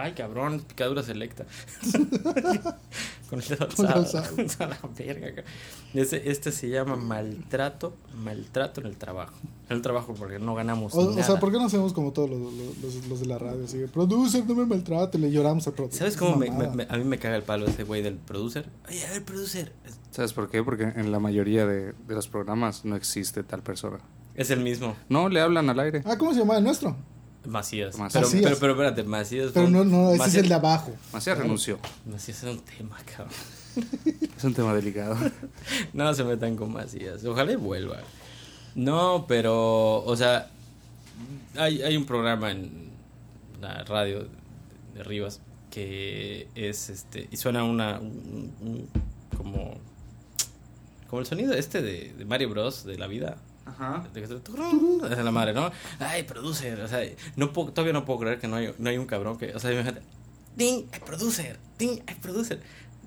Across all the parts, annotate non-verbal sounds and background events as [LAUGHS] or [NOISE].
Ay, cabrón, picadura selecta. [LAUGHS] Con el dedo Con el alzado. [LAUGHS] A la verga, este, este se llama maltrato, maltrato en el trabajo. En el trabajo porque no ganamos O, o nada. sea, ¿por qué no hacemos como todos los, los, los- de la radio? Así, producer, no me maltrate, le lloramos al productor. ¿Sabes cómo me- me- me- a mí me caga el palo ese güey del producer? Oye, a ver, producer. Es- ¿Sabes por qué? Porque en la mayoría de, de los programas no existe tal persona. Es el mismo. No, le hablan al aire. Ah, ¿cómo se llama el nuestro? Macías. Macías. Pero, Macías. pero, pero espérate, Macías. Pero no, no, ese es el de abajo. Macías renunció. Macías es un tema, cabrón. [LAUGHS] Es un tema delicado. [LAUGHS] No se metan con Macías. Ojalá y vuelva. No, pero, o sea, hay, hay un programa en la radio de Rivas que es este. Y suena una. un- un- como. Como el sonido este de, de Mario Bros. de la vida. Ajá. Es la madre, ¿no? Ay, producer. O sea, no puedo- todavía no puedo creer que no hay, no hay un cabrón que. O sea, imagínate. ¡Ding! ¡Ay, producer! ¡Ding! ¡Ay, producer!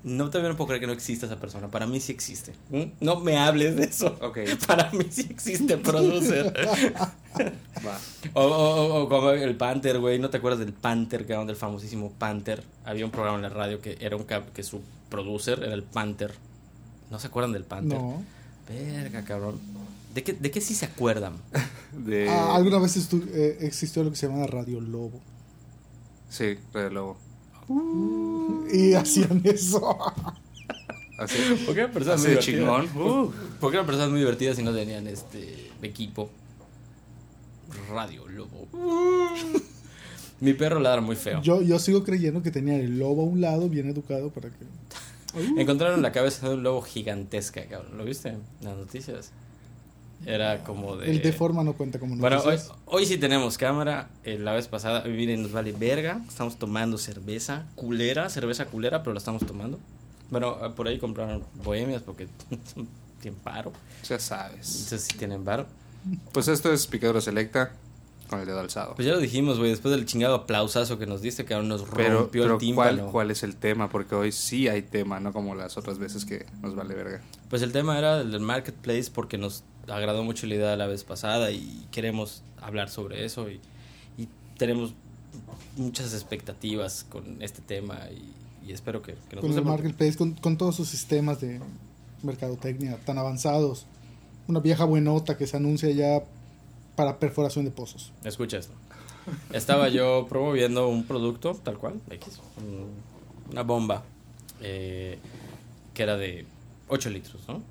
No, todavía no puedo creer que no exista esa persona. Para mí sí existe. ¿Mm? No me hables de eso. Ok. [LAUGHS] Para mí sí existe producer. [LAUGHS] Va. o, o, o- o como el Panther, güey. ¿No te acuerdas del Panther, cabrón? Del famosísimo Panther. Había un programa en la radio que era un cab- que su producer era el Panther. ¿No se acuerdan del Panther? No. Verga, cabrón. ¿De qué, ¿De qué sí se acuerdan? [LAUGHS] De... Ah, alguna vez estu- eh, existió lo que se llama Radio Lobo. Sí, Radio Lobo. Y hacían eso. Así. [LAUGHS] ¿Por qué eran personas Así muy divertidas? chingón. Uh. ¿Por qué eran personas muy divertidas y no tenían este equipo? Radio Lobo. Mi perro ladra muy feo. Yo, yo sigo creyendo que tenía el lobo a un lado, bien educado, para que. [LAUGHS] Encontraron la cabeza de un lobo gigantesca, cabrón. ¿Lo viste? En las noticias. Era como de. El de forma no cuenta como Bueno, hoy, noticias. hoy sí tenemos cámara. Eh, la vez pasada, hoy miren, nos vale verga. Estamos tomando cerveza culera, cerveza culera, pero la estamos tomando. Bueno, eh, por ahí compraron bohemias porque [LAUGHS] tienen paro. Ya sabes. Entonces sí tienen paro. Pues esto es picadura selecta con el dedo alzado. Pues ya lo dijimos, güey, después del chingado aplausazo que nos diste, que aún nos Pero, rompió pero el tímpano. ¿cuál, ¿cuál es el tema? Porque hoy sí hay tema, no como las otras veces que nos vale verga. Pues el tema era el del marketplace porque nos agradó mucho la idea la vez pasada y queremos hablar sobre eso y, y tenemos muchas expectativas con este tema y, y espero que, que nos Con el marketplace, con, con todos sus sistemas de mercadotecnia tan avanzados. Una vieja buenota que se anuncia ya para perforación de pozos. Escucha esto. Estaba yo promoviendo un producto, tal cual, X, un- una bomba, eh, que era de 8 litros, ¿no?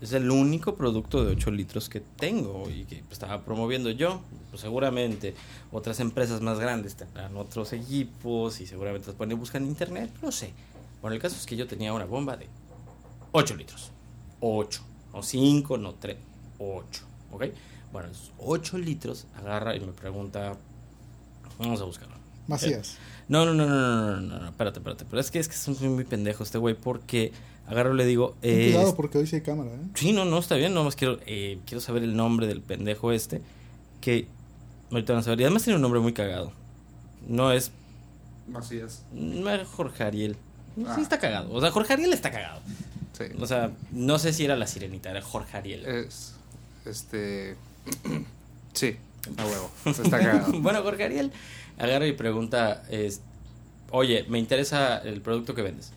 Es el único producto de 8 litros que tengo y que estaba promoviendo yo. Pues seguramente otras empresas más grandes tendrán otros equipos y seguramente los pueden buscar en internet, no sé. Bueno, el caso es que yo tenía una bomba de 8 litros. 8. No 5, no 3. 8. ¿Ok? Bueno, esos 8 litros agarra y me pregunta. Vamos a buscarlo. Macías. No, no, no, no, no, no, no, no, espérate, espérate. Pero es que es que es muy, muy pendejo este güey porque agarro y le digo. Eh, cuidado porque hoy sí hay cámara, ¿eh? Sí, no, no, está bien. Nomás quiero, eh, quiero saber el nombre del pendejo este. Que ahorita van a saber. Y además tiene un nombre muy cagado. No es. Macías. No es Jorge Ariel. Ah. Sí, está cagado. O sea, Jorge Ariel está cagado. Sí. O sea, no sé si era la sirenita, era Jorge Ariel. Es. Este. [CLEARS THROAT] sí, a huevo. Está [LAUGHS] cagado. bueno, Jorge Ariel agarra y pregunta, es, oye, me interesa el producto que vendes.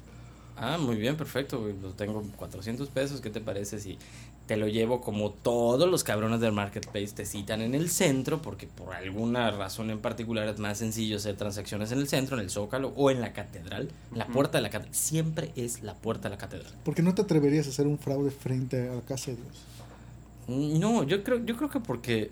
Ah, muy bien, perfecto, lo tengo 400 pesos, ¿qué te parece si te lo llevo como todos los cabrones del marketplace te citan en el centro? Porque por alguna razón en particular es más sencillo hacer transacciones en el centro, en el Zócalo o en la catedral. La puerta de la catedral, siempre es la puerta de la catedral. ¿Por qué no te atreverías a hacer un fraude frente a la casa de Dios? Mm, No, yo creo, yo creo que porque,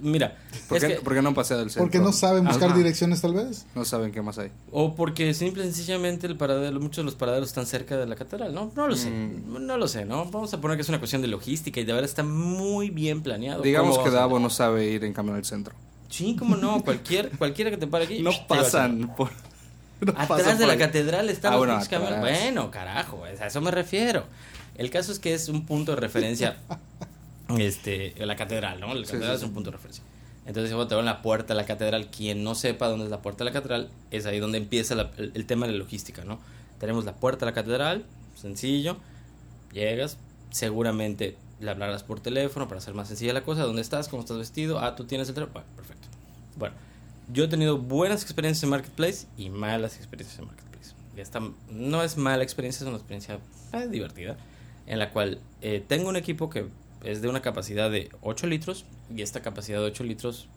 mira, ¿Por es qué, que- por qué no pasé del centro? Porque no saben buscar Ajá. direcciones tal vez. No saben qué más hay. O porque simple y sencillamente el paradero, muchos de los paraderos están cerca de la catedral, ¿no? No lo sé, Mm. no lo sé, ¿no? Vamos a poner que es una cuestión de logística y de verdad está muy bien planeado. Digamos ¿Cómo que Davo no sabe ir en camión al centro. Sí, cómo no, cualquier, [LAUGHS] cualquiera que te pare aquí. No pasan por. [LAUGHS] no Atrás pasan de por la ahí. catedral están Ah, los bueno, camiones. atrás. Bueno, carajo, a eso me refiero. El caso es que es un punto de referencia, [LAUGHS] este, la catedral, ¿no? La catedral sí, es sí. un punto de referencia. Entonces, bueno, te a la puerta de la catedral. Quien no sepa dónde es la puerta de la catedral, es ahí donde empieza la- el, el tema de la logística, ¿no? Tenemos la puerta de la catedral, sencillo. Llegas, seguramente le hablarás por teléfono para hacer más sencilla la cosa. ¿Dónde estás? ¿Cómo estás vestido? Ah, tú tienes el teléfono. Bueno, perfecto. Bueno, Yo he tenido buenas experiencias en Marketplace y malas experiencias en Marketplace. Esta no es mala experiencia, es una experiencia eh, divertida, en la cual eh, tengo un equipo que es de una capacidad de 8 litros y esta capacidad de 8 litros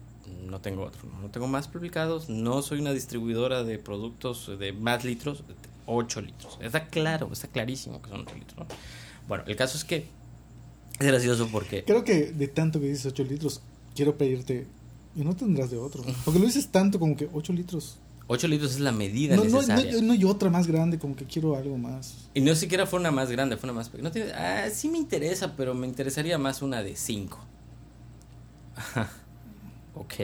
no tengo otro, no tengo más publicados, no soy una distribuidora de productos de más litros, 8 litros. Está claro, está clarísimo que son 8 litros. ¿no? Bueno, el caso es que es gracioso porque... Creo que de tanto que dices 8 litros, quiero pedirte. Y no tendrás de otro. Porque lo dices tanto como que 8 litros. 8 litros es la medida No, no, necesaria. no, no hay otra más grande, como que quiero algo más. Y no siquiera fue una más grande, fue una más pequeña. No tiene- ah, sí me interesa, pero me interesaría más una de 5. ok.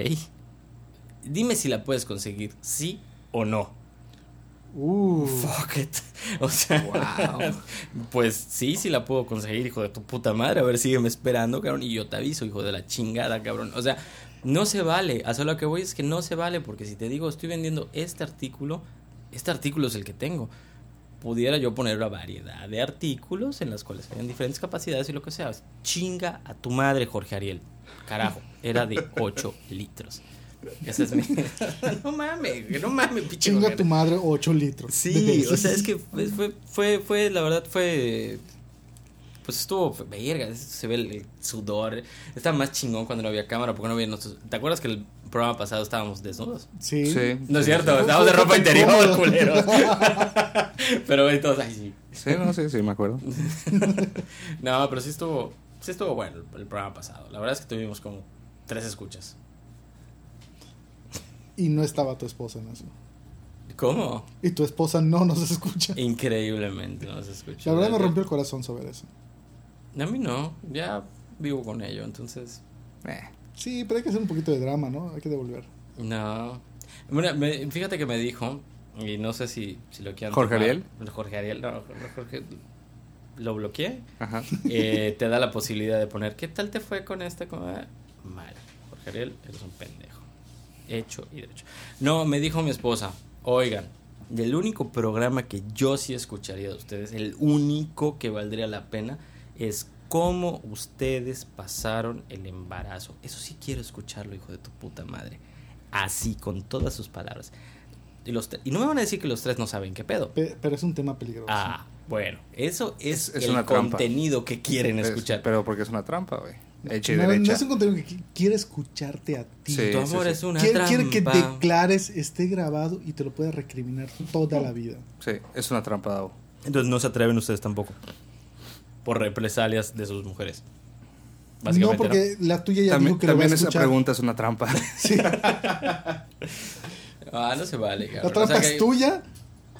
Dime si la puedes conseguir, sí o no. Uh, Fuck it. O sea, [LAUGHS] pues sí, sí la puedo conseguir, hijo de tu puta madre. A ver, sígueme esperando, cabrón. Y yo te aviso, hijo de la chingada, cabrón. O sea, no se vale. A lo que voy es que no se vale, porque si te digo, estoy vendiendo este artículo, este artículo es el que tengo. Pudiera yo poner una variedad de artículos en las cuales hayan diferentes capacidades y lo que sea. Chinga a tu madre, Jorge Ariel. Carajo, era de [LAUGHS] 8 litros. Ese es mi. [LAUGHS] no mames, no mames, pinche chinga Jorge tu madre 8 litros. Sí, [LAUGHS] o sea, es que fue, fue, fue, la verdad fue, pues estuvo verga, se ve el, sudor, estaba más chingón cuando no había cámara, porque no había nuestros, ¿te acuerdas que el programa pasado estábamos desnudos? Sí. Sí. No es cierto, estábamos de ropa interior, [LAUGHS] culeros. Pero ahí todos, ay, sí. Sí, no, sí, sí, me acuerdo. [LAUGHS] No, pero sí estuvo, sí estuvo bueno el, el programa pasado, la verdad es que tuvimos como tres escuchas. Y no estaba tu esposa en eso. ¿Cómo? Y tu esposa no nos escucha. Increíblemente no se escucha. La verdad me rompió el corazón saber eso. A mí no, ya vivo con ello, entonces... Eh, Sí, pero hay que hacer un poquito de drama, ¿no? Hay que devolver. No. Bueno, me- fíjate que me dijo, y no sé si, si lo quieren. ¿Jorge tomar. Ariel? Jorge Ariel, no, Jorge. Lo bloqueé. ajá. [LAUGHS] Eh, te da la posibilidad de poner, ¿qué tal te fue con? Con- ah, Mal. Jorge Ariel, eres un pendejo. Hecho y derecho. No, me dijo mi esposa, oigan, el único programa que yo sí escucharía de ustedes, el único que valdría la pena, es cómo ustedes pasaron el embarazo. Eso sí quiero escucharlo, hijo de tu puta madre. Así, con todas sus palabras. Y, los y no me van a decir que los tres no saben qué pedo. Pe- pero es un tema peligroso. Ah, bueno, eso es, Es- es el una trampa. contenido que quieren Es- escuchar. pero porque es una trampa, güey. Hecha y no, es un contenido que qui- quiere escucharte a ti. Sí, tu sí, amor sí. es una quiere, trampa. quiere que declares, esté grabado y te lo pueda recriminar toda la vida. Sí, es una trampa, Davo. Entonces no se atreven ustedes tampoco. Por represalias de sus mujeres. No, porque la tuya ya También, dijo que lo va a también esa escuchar. pregunta es una trampa. [LAUGHS] Sí, [LAUGHS] Ah, no se vale, la cabrón. trampa O sea es que- tuya,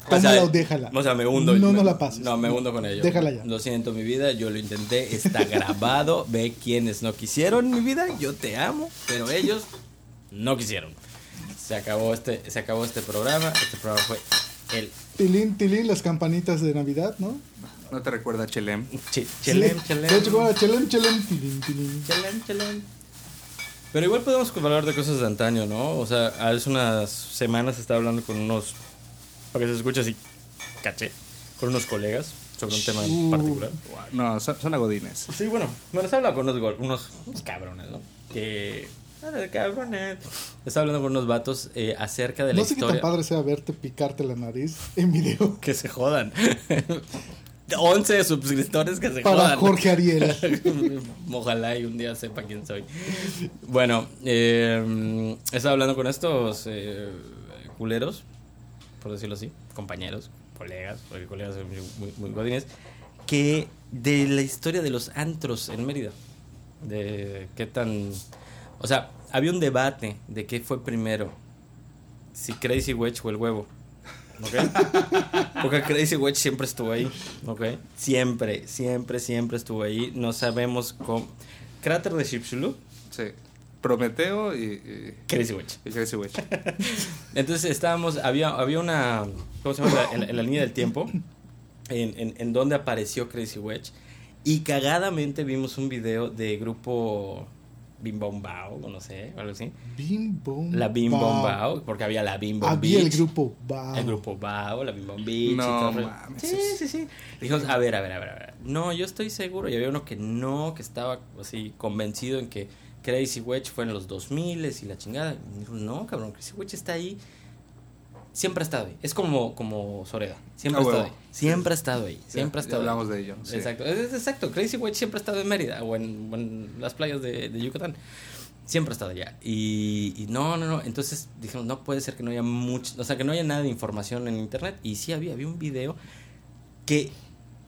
o sea, tómala o déjala. O sea, me hundo. No, me- no la pases. No, me hundo con ello. Déjala ya. Lo siento, mi vida. Yo lo intenté. Está [LAUGHS] grabado. Ve quienes no quisieron, mi vida. Yo te amo. Pero ellos no quisieron. Se acabó este, se acabó este programa. Este programa fue el Tilín, tilín, las campanitas de Navidad, ¿no? ¿No te recuerda a Chelem? Chi- Chelem, Sí. chelem. Chelem, chelem. Chelem, chelem. Pero igual podemos hablar de cosas de antaño, ¿no? O sea, hace unas semanas estaba hablando con unos. Para que se escuche así, caché. Con unos colegas sobre un tema en Uh. particular. No, son, son agodines. Sí, bueno, bueno, estaba hablando con unos, unos, unos cabrones, ¿no? Que. cabrones. Estaba hablando con unos vatos eh, acerca de la No sé qué tan historia. padre sea verte picarte la nariz en video. Que se jodan. [LAUGHS] 11 suscriptores que se Para jodan. Jorge Ariel. [LAUGHS] Ojalá y un día sepa quién soy. Bueno, eh, estaba hablando con estos eh, culeros, por decirlo así, compañeros, colegas, porque colegas son muy, muy, muy godines, que de la historia de los antros en Mérida, de qué tan... O sea, había un debate de qué fue primero, si Crazy Wedge o el huevo. ¿Ok? [LAUGHS] Porque Crazy Wedge siempre estuvo ahí, ¿ok? Siempre, siempre, siempre estuvo ahí. No sabemos cómo... Cráter de Chicxulub, Sí. Prometeo y, y, Crazy y Crazy Witch. [LAUGHS] Entonces estábamos, había, había una, ¿cómo se llama? La- En, la línea del tiempo, en, en, en donde apareció Crazy Wedge. Y cagadamente vimos un video de grupo Bim Bom Bao, o no sé, o algo así. Bim Bom La Bim Bom Bao. Bao, porque había la Bim Bom Había el grupo Bao. El grupo Bao, la Bim Bom Beach. No y todo el- mames, Sí, sí, sí. Dijimos, a ver, a ver, a ver, a ver. No, yo estoy seguro. Y había uno que no, que estaba así convencido en que Crazy Wedge fue en los 2000 y la chingada. Y me dijo, no, cabrón, Crazy Wedge está ahí. Siempre ha estado ahí. Es como, como Soreda. Siempre Ah, ha estado ahí. Siempre ha estado ahí. Ya- Siempre ya estado ahí. hablamos de ello. sí. Exacto, es, es exacto. Crazy Wedge siempre ha estado en Mérida o en, las playas de, de Yucatán. Siempre ha estado allá. Y, y no, no, no. Entonces dijimos, no puede ser que no haya mucho, o sea, que no haya nada de información en internet. Y sí había, había un video que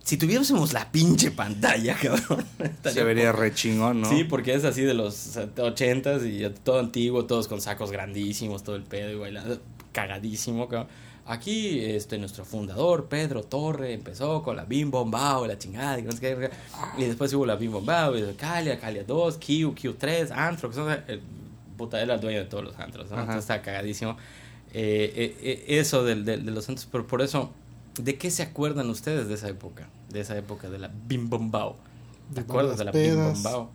si tuviésemos la pinche pantalla, [LAUGHS] cabrón. Se vería poca- re chingón, ¿no? Sí, porque es así de los ochentas y todo antiguo, todos con sacos grandísimos, todo el pedo y bailando, cagadísimo. cabrón. Aquí, este, nuestro fundador, Pedro Torre, empezó con la Bim Bom Bao, la chingada, y, no sé qué, y después hubo la Bim Bom Bao, y Calia, Calia 2, Q, Q3, Anthrox, o sea, el, puta, era el dueño de todos los antros, ¿no? Entonces está cagadísimo. Eh, eh, eh, eso del- de los antros, pero por eso, ¿de qué se acuerdan ustedes de esa época? De esa época de la Bim Bom Bao. ¿Te De acuerdas de la Bim Bom pedas. Bao?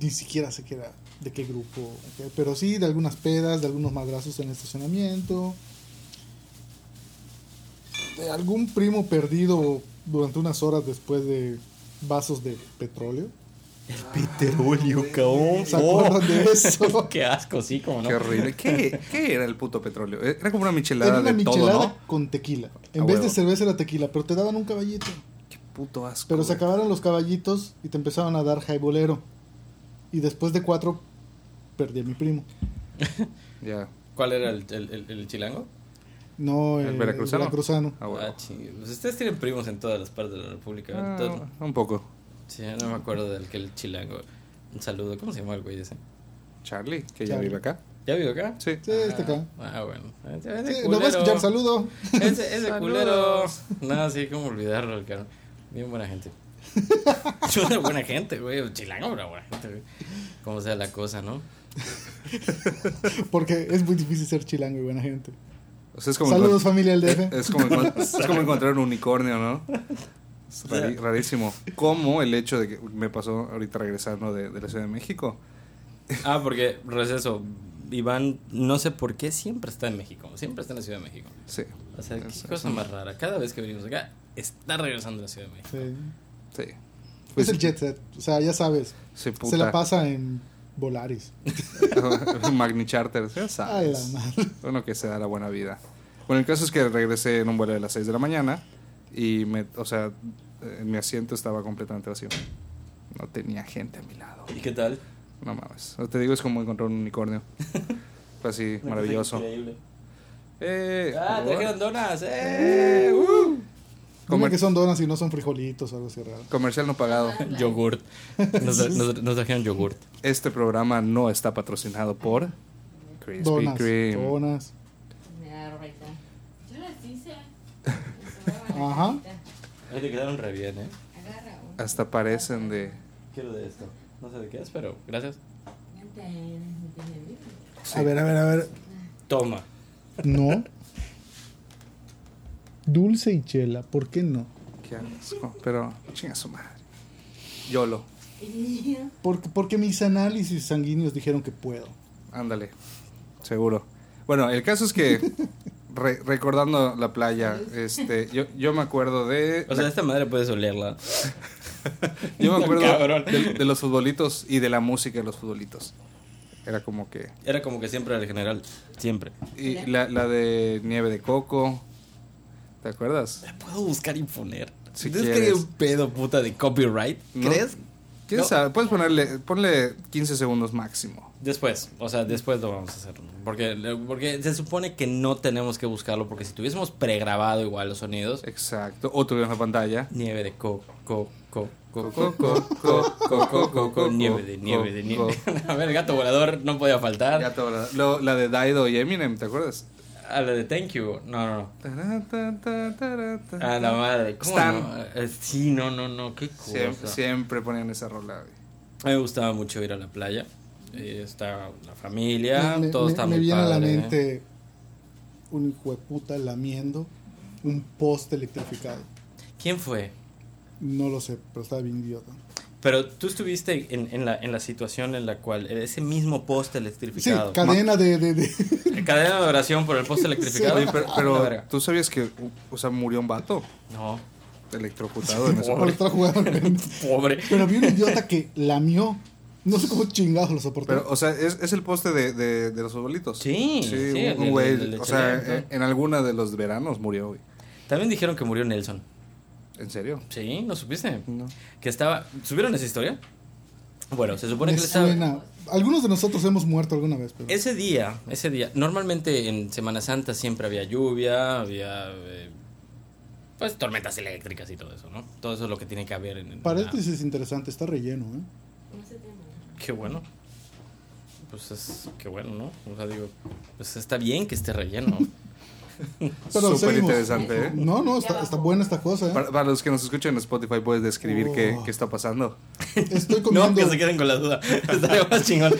Ni siquiera sé qué era, de qué grupo. Pero sí, de algunas pedas, de algunos madrazos en el estacionamiento. De algún primo perdido durante unas horas después de vasos de petróleo. Petróleo, cabrón. ¿Se acuerdan de eso? [LAUGHS] Qué asco, sí, como no. Qué horrible. ¿Qué, qué era el puto petróleo? Era como una michelada Era una de michelada todo, ¿no? con tequila. En A vez huevo. de cerveza era tequila, pero te daban un caballito. Qué puto asco. Pero se acabaron los caballitos y te empezaban a dar jaibolero. Y después de cuatro, perdí a mi primo. [LAUGHS] Ya. ¿Cuál era el, el, el- el chilango? No, ¿El el veracruzano? veracruzano. Ah, bueno. Ah. Pues ustedes tienen primos en todas las partes de la República. Ah, Todo- un poco. Sí, no me acuerdo del que el chilango. Un saludo. ¿Cómo se llama el güey ese? Charlie, que ya vive acá. ¿Ya vivo acá? Sí. Sí, este acá. Ah, bueno. Ese, Sí, a culero. escuchar, saludo. Ese, ese [LAUGHS] culero. No, sí, cómo olvidarlo, el cabrón. Bien buena gente. [LAUGHS] Yo era buena gente, güey. Chilango era buena gente, güey. Como sea la cosa, ¿no? Porque es muy difícil ser chilango y buena gente. O sea, es como Saludos, familia del DF. es como, [LAUGHS] es como encontrar un unicornio, ¿no? Es rari- rarísimo. Como el hecho de que me pasó ahorita regresando de, de la Ciudad de México. Ah, porque, receso, Iván, no sé por qué siempre está en México. Siempre está en la Ciudad de México. Sí. O sea, qué Es- cosa es- más rara. Cada vez que venimos acá, está regresando a la Ciudad de México. Sí. Sí. Es el jet set. O sea, ya sabes. Se, puta. Se la pasa en Volaris. [LAUGHS] Magni Charter, ya la sabes. madre. Uno que se da la buena vida. Bueno, el caso es que regresé en un vuelo de las 6 de la mañana y me, o sea, eh, mi asiento estaba completamente vacío. No tenía gente a mi lado. ¿Y qué tal? No mames. Te digo, es como encontrar un unicornio. Fue así, maravilloso. Increíble. Eh, Ah, trajeron donas. ¡Eh! Uh. Comer- que son donas y no son frijolitos o algo así raro. Comercial no pagado. [LAUGHS] Yogurt. Nos, [LAUGHS] nos- nos trajeron yogurt. Este programa no está patrocinado por Krispy Donas. Kreme. Donas. Me da ahorita. Yo las hice. [LAUGHS] Ajá. Ahí te quedaron re bien, ¿eh? Agarra una. Hasta parecen de... Quiero de esto. No sé de qué es, pero gracias. A ver, a ver, a ver. Toma. No. Dulce y chela, ¿por qué no? Qué asco. Pero, chinga su madre. YOLO. Porque, porque mis análisis sanguíneos dijeron que puedo. Ándale. Seguro. Bueno, el caso es que... [LAUGHS] re- recordando la playa, este, yo, yo me acuerdo de... O sea, esta madre puedes olerla. [LAUGHS] yo me acuerdo Cabrón. de, de los futbolitos y de la música de los futbolitos. Era como que... Era como que siempre era el general. Siempre. Y la, la de nieve de coco. ¿Te acuerdas? Puedo buscar y poner? Si ¿Crees que un pedo puta de copyright? ¿Crees? ¿Quién sabe? Puedes ponerle, ponle 15 segundos máximo. Después, o sea, después lo vamos a hacer. Porque, porque se supone que no tenemos que buscarlo, porque si tuviésemos pregrabado igual los sonidos. Exacto, o tuviéramos la pantalla. Nieve de coco, coco, coco. Coco, coco, coco, nieve de nieve de nieve. A ver, gato volador no podía faltar. Gato volador. Lo, la de Daido y Eminem, ¿te acuerdas? A la de Thank You. No, no, no. A la madre. ¿Cómo Stan. no? Eh, Sí, no, no, no. Qué cosa. Siempre, siempre ponían esa rola. güey. A mí me gustaba mucho ir a la playa. Eh, está la familia, me, todo me- está me muy viene a la mente un hijo de puta lamiendo un poste electrificado. ¿Quién fue? No lo sé, pero estaba bien idiota. Pero tú estuviste en, en, la, en la situación en la cual ese mismo poste Sí, electrificado. cadena de, de, de- [LAUGHS] Cadena de oración por el poste electrificado. Oye, pero, pero. ¿tú sabías que, o sea, murió un vato? No. electrocutado en ese estar jugando. [LAUGHS] Pobre. Pero había un idiota que lamió. No sé cómo chingados lo soportó. Pero, o sea, es, es el poste de, de, de los futbolitos. Sí, Sí, sí, un- güey. O sea, en, en alguna de los veranos murió, güey. También dijeron que murió Nelson. ¿En serio? Sí, ¿no supiste? No. Que estaba... ¿Subieron esa historia? Bueno, se supone Me que él estaba... suena. Algunos de nosotros hemos muerto alguna vez. Pero... Ese día, ese día, normalmente en Semana Santa siempre había lluvia, había eh, pues tormentas eléctricas y todo eso, ¿no? Todo eso es lo que tiene que haber en, en Paréntesis interesante, está relleno, ¿eh? Qué bueno. Pues es qué bueno, ¿no? O sea, digo, pues está bien que esté relleno. [LAUGHS] [LAUGHS] Pero Súper seguimos. interesante, ¿eh? No, no, está, está buena esta cosa, ¿eh? Para, para los que nos escuchan en Spotify, ¿puedes describir qué, Oh. qué está pasando? Estoy [LAUGHS] no, comiendo. que se queden con la duda. [LAUGHS] Estaría más chingón.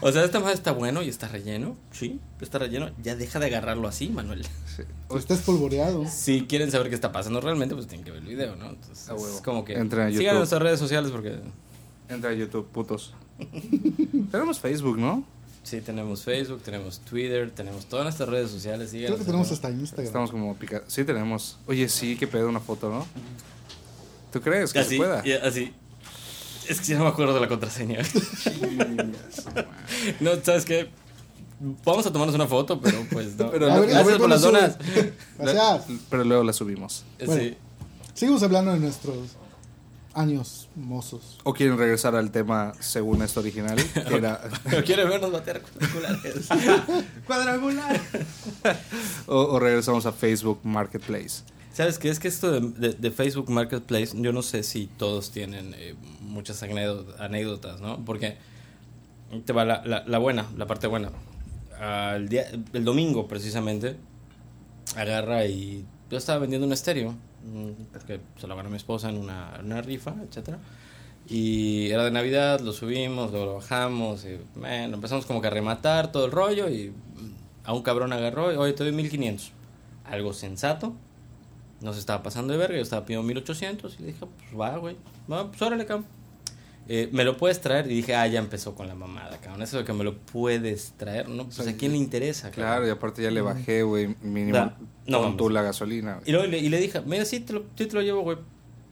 O sea, esta madre está bueno y está relleno. Sí, está relleno. Ya deja de agarrarlo así, Manuel. Sí. Está espolvoreado. Si quieren saber qué está pasando realmente, pues tienen que ver el video, ¿no? Entonces, A huevo. es como que Entren a sigan YouTube. en nuestras redes sociales porque Entra a YouTube, putos. Tenemos Facebook, ¿no? Sí, tenemos Facebook, tenemos Twitter, tenemos todas nuestras redes sociales. Creo que tenemos hasta Instagram. Estamos como pica... Sí, tenemos. Oye, sí, qué pedo una foto, ¿no? ¿Tú crees que Así, se pueda? y así. Es que ya no me acuerdo de la contraseña. [LAUGHS] no, ¿sabes qué? Vamos a tomarnos una foto, pero pues no. [LAUGHS] Pero A ver, Gracias a ver, por las donas. [LAUGHS] Gracias. Pero luego la subimos. Bueno. Sí. Seguimos hablando de nuestros años mozos. ¿O quieren regresar al tema según esto original? [LAUGHS] Que era... Pero quiere vernos bater cuadrangulares. ¡Cuadrangular! [LAUGHS] o, o regresamos a Facebook Marketplace. ¿Sabes qué? Es que esto de, de- de Facebook Marketplace, yo no sé si todos tienen eh, muchas anécdo- anécdotas, ¿no? Porque te va la, la- la buena, la parte buena. Al día, el domingo, precisamente, agarra y yo estaba vendiendo un estéreo, que se lo ganó mi esposa en una, una rifa, etcétera Y era de Navidad, lo subimos, lo bajamos, y bueno, empezamos como que a rematar todo el rollo y mm, a un cabrón agarró y, oye, te doy 1500. Algo sensato, no se estaba pasando de verga, yo estaba pidiendo 1800 y le dije, pues va, güey, va, pues órale, cabrón. Eh, ¿Me lo puedes traer? Y dije, ah, ya empezó con la mamada, cabrón. Eso de que me lo puedes traer, ¿no? Pues a quién le interesa, cabrón? Claro, y aparte ya le bajé, güey, mínimo Da- no, con tú la gasolina. Y luego le, y le dije, mira, sí te, lo, sí te lo llevo, güey,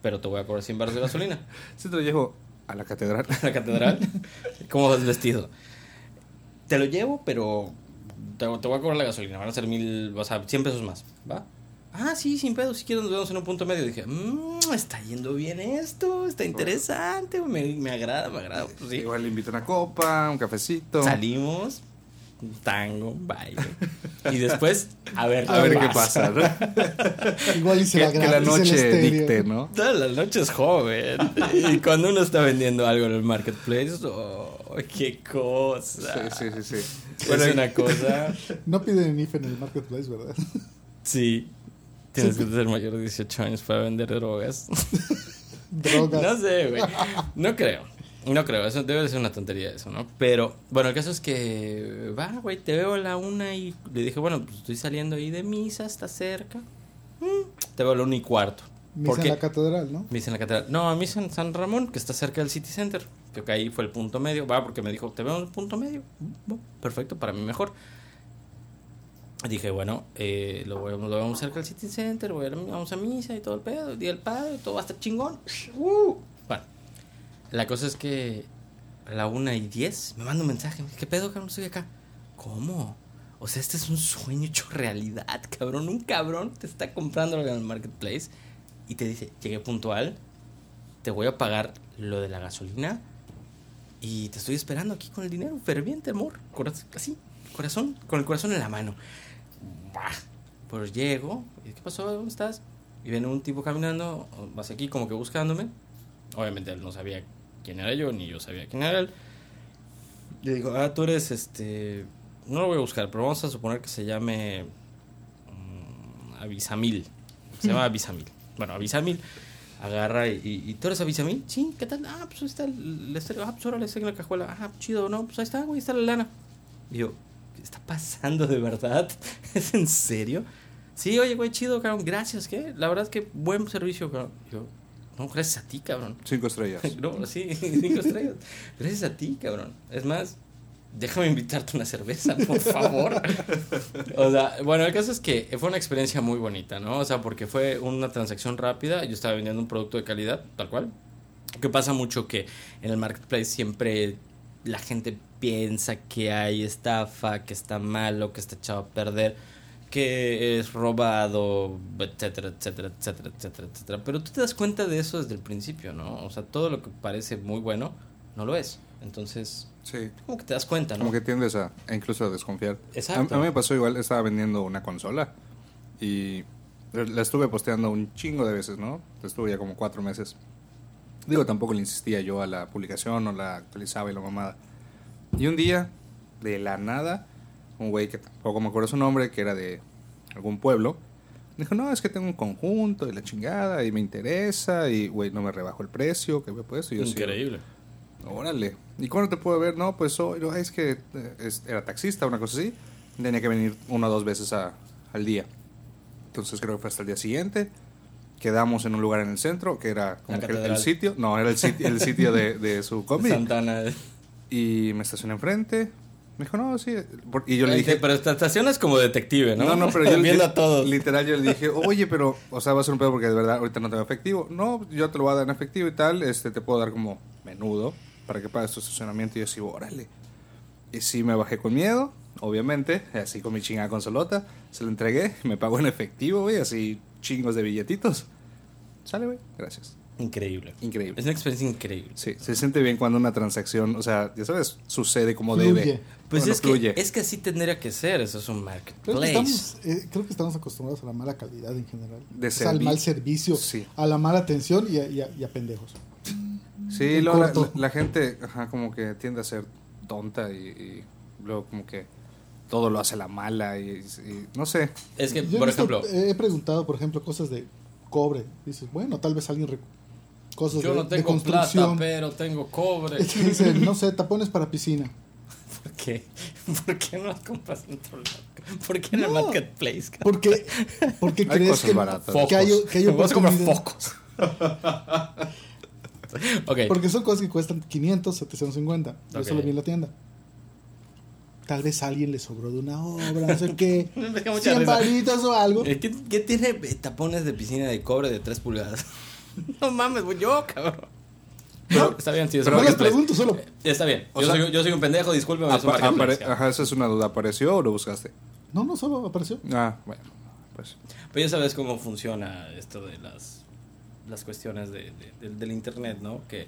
pero te voy a cobrar 100 baros de gasolina. [LAUGHS] Sí te lo llevo a la catedral. [LAUGHS] a la catedral. ¿Cómo vas vestido? Te lo llevo, pero te, te voy a cobrar la gasolina. Van a ser mil, o sea, 100 pesos más. ¿Va? Ah, sí, sin pedo. Si quieres, nos vemos en un punto medio. dije, mmm, está yendo bien esto. Está interesante. Me, me agrada, me agrada. Pues sí. Igual le invito una copa, un cafecito. Salimos. un Tango, un baile. Y después, a ver, A ver qué pasa, ¿no? [LAUGHS] Igual y se que, la que noche dicte, ¿no? Toda la noche es joven. Y cuando uno está vendiendo algo en el marketplace, oh, qué cosa. Sí, sí, sí, sí. es una cosa. No piden IFE en el marketplace, ¿verdad? Sí. Tienes que ser mayor de 18 años para vender drogas. [LAUGHS] Drogas. No sé, güey. No creo. No creo. Eso debe de ser una tontería eso, ¿no? Pero, bueno, el caso es que va, güey, te veo a la una y le dije, bueno, pues estoy saliendo ahí de misa, está cerca. Mm, te veo a la una y cuarto. Misa ¿Por en la catedral, ¿no? Misa en la catedral. No, a misa en San Ramón, que está cerca del City Center. Creo que ahí fue el punto medio. Va, porque me dijo, te veo en el punto medio. Mm, perfecto, para mí mejor. Dije, bueno, eh, lo, voy, lo vamos cerca del City Center, voy a, vamos a misa y todo el pedo, el día del padre, todo va a estar chingón. Uh. Bueno, la cosa es que a la una y diez me manda un mensaje. ¿Qué pedo, cabrón? Estoy acá. ¿Cómo? O sea, este es un sueño hecho realidad, cabrón. Un cabrón te está comprando en el marketplace y te dice, llegué puntual, te voy a pagar lo de la gasolina y te estoy esperando aquí con el dinero, ferviente amor, corazón, así, corazón, con el corazón en la mano. Pues llego, y, ¿qué pasó? ¿Dónde estás? Y viene un tipo caminando, hacia aquí como que buscándome. Obviamente él no sabía quién era yo, ni yo sabía quién era él. Le digo, ah, tú eres este... No lo voy a buscar, pero vamos a suponer que se llame... mm, Avisamil. Se llama Avisamil. Bueno, Avisamil agarra y, y, tú eres Avisamil. Sí, ¿qué tal? Ah, pues ahí está el, el estéreo. Ah, pues órale, está en la cajuela. Ah, chido, no, pues ahí está, güey, está la lana. Y yo, ¿qué está pasando de verdad? [LAUGHS] ¿Es en serio? Sí, oye, güey, chido, cabrón, gracias, ¿qué? La verdad es que buen servicio, cabrón. Yo, no, gracias a ti, cabrón. Cinco estrellas. [LAUGHS] No, sí, [LAUGHS] cinco estrellas. Gracias a ti, cabrón. Es más, déjame invitarte una cerveza, por favor. o sea, bueno, el caso es que fue una experiencia muy bonita, ¿no? O sea, porque fue una transacción rápida, yo estaba vendiendo un producto de calidad, tal cual. Que pasa mucho que en el marketplace siempre la gente piensa que hay estafa, que está malo, que está echado a perder, que es robado, etcétera, etcétera, etcétera, etcétera, etcétera. Pero tú te das cuenta de eso desde el principio, ¿no? O sea, todo lo que parece muy bueno no lo es. Entonces, Sí. como que te das cuenta, ¿no? Como que tiendes a, a incluso a desconfiar. Exacto. A, a mí me pasó igual, estaba vendiendo una consola y la estuve posteando un chingo de veces, ¿no? Estuve ya como cuatro meses. Digo, tampoco le insistía yo a la publicación o la actualizaba y la mamada. Y un día, de la nada, un güey que tampoco me acuerdo su nombre, que era de algún pueblo, dijo, no, es que tengo un conjunto y la chingada y me interesa y, güey, no me rebajo el precio que me he puesto. Y yo, Increíble. Órale. ¿Y cuándo te puedo ver? No, pues hoy, no, es que eh, es- era taxista, una cosa así. Tenía que venir una o dos veces a- al día. Entonces creo que fue hasta el día siguiente. Quedamos en un lugar en el centro, que era como que el, sitio. No, era el sitio, el sitio de, de su [LAUGHS] combi. Santana. Y me estacioné enfrente. Me dijo, no, sí. Y yo le dije, Pero esta estación es como detective, ¿no? no, no, pero yo, yo- [LAUGHS] a todos. literal yo le dije, oye, pero, o sea, va a ser un pedo porque de verdad ahorita no tengo efectivo. No, yo te lo voy a dar en efectivo y tal, este, te puedo dar como menudo para que pagues tu estacionamiento. Y yo sí, órale. Y sí me bajé con miedo, obviamente, así con mi chingada consolota, se lo entregué, me pagó en efectivo, güey, así chingos de billetitos. Sale, güey, gracias. Increíble. Increíble. Es una experiencia increíble. Sí, se siente bien cuando una transacción, o sea, ya sabes, sucede como Fluye. debe. Pues Bueno, es, que, fluye. es que así tendría que ser. Eso es un Creo que, marketplace. estamos, eh, creo que estamos acostumbrados a la mala calidad en general. De O sea, al mal servicio, Sí. a la mala atención y a, y a- y a pendejos. Sí, la- la gente ajá, como que tiende a ser tonta y, y luego como que todo lo hace la mala y, y no sé. Es que, Yo he por visto- ejemplo, he preguntado, por ejemplo, cosas de cobre. Dices, bueno, tal vez alguien. Cosas yo de, no de tengo plata, construcción. pero tengo cobre. [LAUGHS] Dicen, no sé, tapones para piscina. [LAUGHS] ¿Por qué? ¿Por qué no las compras en otro lado? ¿Por qué en el marketplace? Porque, [LAUGHS] porque Hay crees que, que hay, que hay Vamos a comprar oportunidad. focos. Porque son cosas que cuestan 500, 750. Yo solo vi en la tienda. Tal vez a alguien le sobró de una obra, no sé qué. [LAUGHS] Me da mucha 100 risa. varitas o algo. ¿Qué, qué tiene tapones de piscina de cobre de 3 pulgadas? [LAUGHS] no mames, güey, yo, cabrón. Pero, está bien, sí, es pero no les pregunto, solo. Eh, Está bien. Yo, sea- soy, yo soy un pendejo, discúlpeme. ajá, esa es una duda. ¿Apareció o lo buscaste? No, no, solo apareció. Ah, bueno, pues. Pero ya sabes cómo funciona esto de las, las cuestiones de, de- del- del internet, ¿no? Que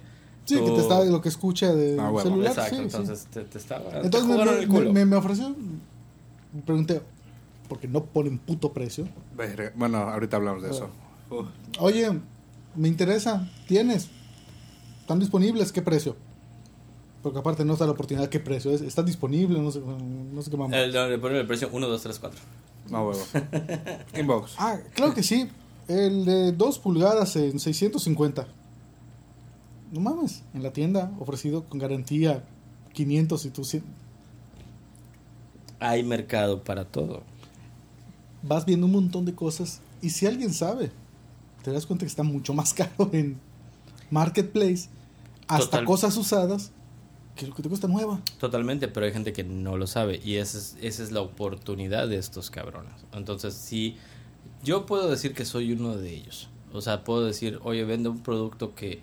Sí, tú- que te está lo que escucha de Ah, bueno. celular. Exacto, sí, sí. entonces te, te estaba. te Entonces me, jugaron me- el culo. me- me ofreció. Me pregunté, porque no ponen puto precio. Bueno, ahorita hablamos de eso. Uf. Oye, me interesa, ¿tienes? ¿Están disponibles? ¿Qué precio? Porque aparte no está la oportunidad, ¿qué precio es? ¿Está disponible? No sé, no sé qué mamá. El, le ponen el precio 1, 2, 3, 4. No huevo. [LAUGHS] Inbox. Ah, claro que sí. El de 2 pulgadas en 650. No mames, en la tienda ofrecido con garantía 500 y tú cien- Hay mercado para todo. vas viendo un montón de cosas y si alguien sabe, te das cuenta que está mucho más [LAUGHS] caro en Marketplace, hasta Total. cosas usadas que lo que te cuesta nueva. Totalmente, pero hay gente que no lo sabe y esa es, esa es la oportunidad de estos cabrones. Entonces, sí, yo puedo decir que soy uno de ellos. O sea, puedo decir, oye, vende un producto que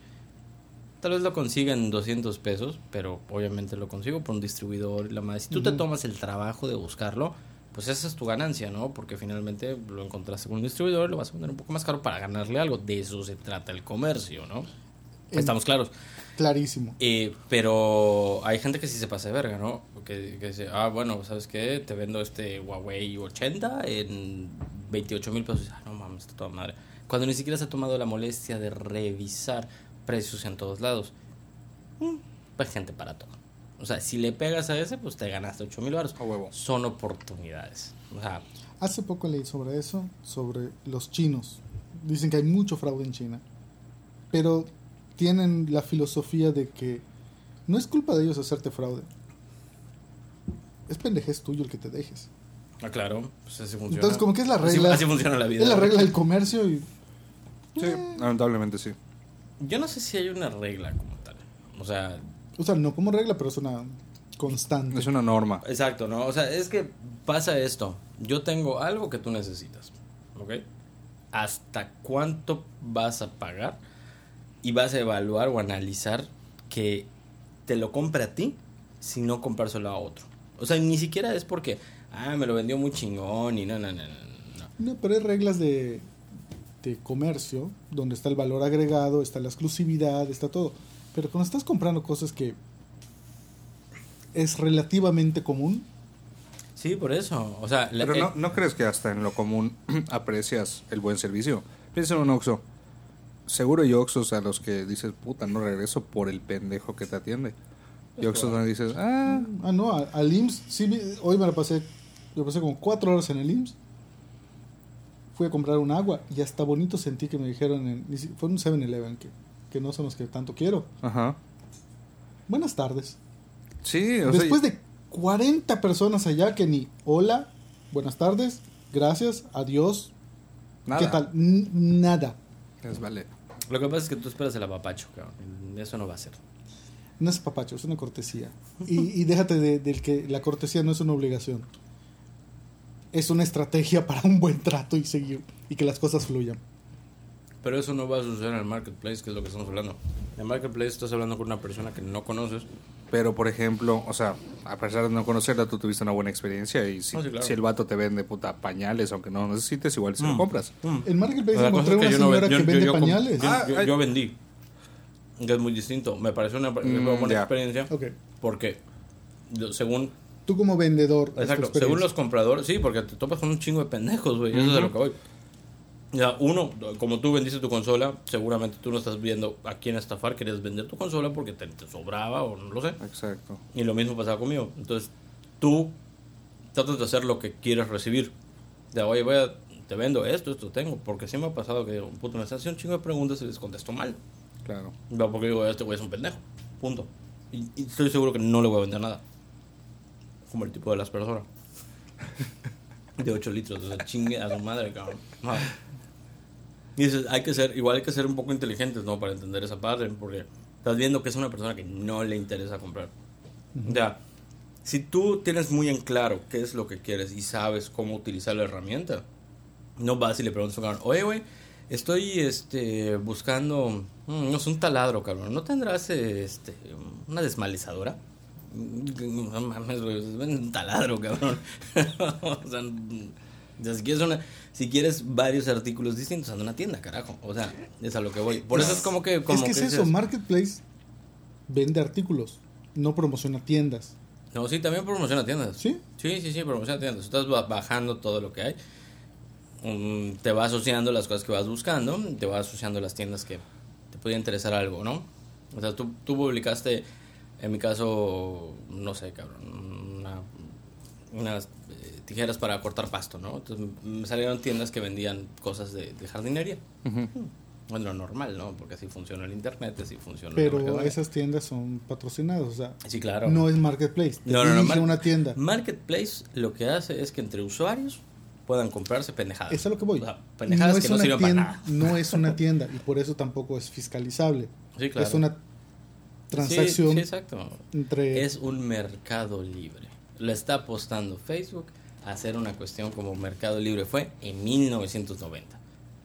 tal vez lo consiga en 200 pesos, pero obviamente lo consigo por un distribuidor y la madre. Si tú te tomas el trabajo de buscarlo, pues esa es tu ganancia, ¿no? Porque finalmente lo encontraste con un distribuidor, lo vas a vender un poco más caro para ganarle algo. De eso se trata el comercio, ¿no? En- Estamos claros. Clarísimo. Eh, pero hay gente que sí se pasa de verga, ¿no? Que, que dice, ah, bueno, ¿sabes qué? Te vendo este Huawei 80 en 28 mil pesos. Ah, no mames, está toda madre. Cuando ni siquiera se ha tomado la molestia de revisar precios en todos lados. Mm, Pues gente para todo. O sea, si le pegas a ese, pues te ganaste 8 mil baros. A huevo. Son oportunidades. O sea, Hace poco leí sobre eso, sobre los chinos. Dicen que hay mucho fraude en China. Pero tienen la filosofía de que no es culpa de ellos hacerte fraude. Es pendejez tuyo el que te dejes. ah, claro, pues así funciona. Entonces, como que es la Así- regla. Así, funciona la vida. Es la regla del comercio y Sí, lamentablemente sí. Yo no sé si hay una regla como tal. O sea, O sea, no como regla, pero es una constante. Es una norma. Exacto, ¿no? O sea, es que pasa esto. Yo tengo algo que tú necesitas, ¿ok? ¿Hasta cuánto vas a pagar? Y vas a evaluar o analizar que te lo compre a ti, si no comprárselo a otro. O sea, ni siquiera es porque, ah, me lo vendió muy chingón y no, no, no, no. no. No, pero hay reglas de, de comercio donde está el valor agregado, está la exclusividad, está todo. Pero cuando estás comprando cosas que es relativamente común, Sí, por eso. O sea, la- Pero eh, no, ¿no crees que hasta en lo común [CLEARS THROAT] aprecias el buen servicio? Piensa en un Oxxo. Seguro hay Oxxos a los que dices, puta, no regreso por el pendejo que te atiende. Y Oxxos donde dices, ah, ah, no, al IMSS, sí, hoy me la pasé, me pasé como cuatro horas en el IMSS. Fui a comprar un agua y hasta bonito sentí que me dijeron, en, fue un 7-Eleven, que, que no son los que tanto quiero. ajá. Buenas tardes. Sí, o sea, Después de 40 personas allá que ni hola, buenas tardes, gracias, adiós, nada. ¿qué tal? N- nada. Es vale. lo que pasa es que tú esperas el apapacho, cabrón. Eso no va a ser. No es papacho, es una cortesía. Y, y déjate de, del que la cortesía no es una obligación. Es una estrategia para un buen trato y seguir y que las cosas fluyan. Pero eso no va a suceder en el marketplace, que es lo que estamos hablando. En el marketplace estás hablando con una persona que no conoces. Pero, por ejemplo, o sea, a pesar de no conocerla, tú tuviste una buena experiencia y si, Ah, sí, claro. si el vato te vende puta pañales, aunque no necesites, igual se lo Mm. compras. En Marketplace La encontré es que una yo no señora ven- yo- que yo- vende yo pañales. Yo, Ah, yo- vendí. Que es muy distinto. Me pareció una, una Mm, buena experiencia. Ok. Porque, según Tú como vendedor. Exacto, según los compradores, sí, porque te topas con un chingo de pendejos, güey, eso es a lo que voy. Ya, uno, como tú vendiste tu consola, seguramente tú no estás viendo a quién estafar, querías vender tu consola porque te, te sobraba o no lo sé. Exacto. Y lo mismo pasaba conmigo. Entonces, tú tratas de hacer lo que quieres recibir. De, oye, voy a, te vendo esto, esto tengo. Porque sí me ha pasado que, digo, puto, me están haciendo un chingo de preguntas y les contesto mal. Claro. No, porque digo, este güey es un pendejo. Punto. Y, y estoy seguro que no le voy a vender nada. Como el tipo de las personas. [LAUGHS] De 8 litros. O sea, chingue a su madre, cabrón. Y dices, hay que ser, igual hay que ser un poco inteligentes, ¿no? Para entender esa parte. Porque estás viendo que es una persona que no le interesa comprar. O sea, si tú tienes muy en claro qué es lo que quieres y sabes cómo utilizar la herramienta, no vas y le preguntas a un cabrón, oye, güey, estoy este, buscando, mm, no sé, un taladro, cabrón. ¿No tendrás este, una desmalizadora? No mames, güey, es un taladro, cabrón. [LAUGHS] o sea, si quieres, una, si quieres varios artículos distintos, anda una tienda, carajo. O sea, es a lo que voy. Por eso es como que... Como es que es eso, dices- Marketplace vende artículos, no promociona tiendas. No, sí, también promociona tiendas. ¿Sí? Sí, sí, sí, promociona tiendas. Estás ba- bajando todo lo que hay. Mm, te va asociando las cosas que vas buscando. Te va asociando las tiendas que te podía interesar algo, ¿no? O sea, tú, tú publicaste, en mi caso, no sé, cabrón, una- unas eh, tijeras para cortar pasto, ¿no? Entonces me salieron tiendas que vendían cosas de, de jardinería. Ujú. Bueno, normal, ¿no? Porque así funciona el internet, así funciona la Pero esas tiendas son patrocinadas, o sea, Sí, claro. no es Marketplace. Te No, no, no, Mar- una tienda. Marketplace lo que hace es que entre usuarios puedan comprarse pendejadas. Eso es a lo que voy. O sea, pendejadas no que no sirven para nada. no es una [LAUGHS] tienda y por eso tampoco es fiscalizable. Sí, claro. Es una transacción Sí, exacto. entre Es un mercado libre. Lo está apostando Facebook a hacer una cuestión como mercado libre. Fue en 1990.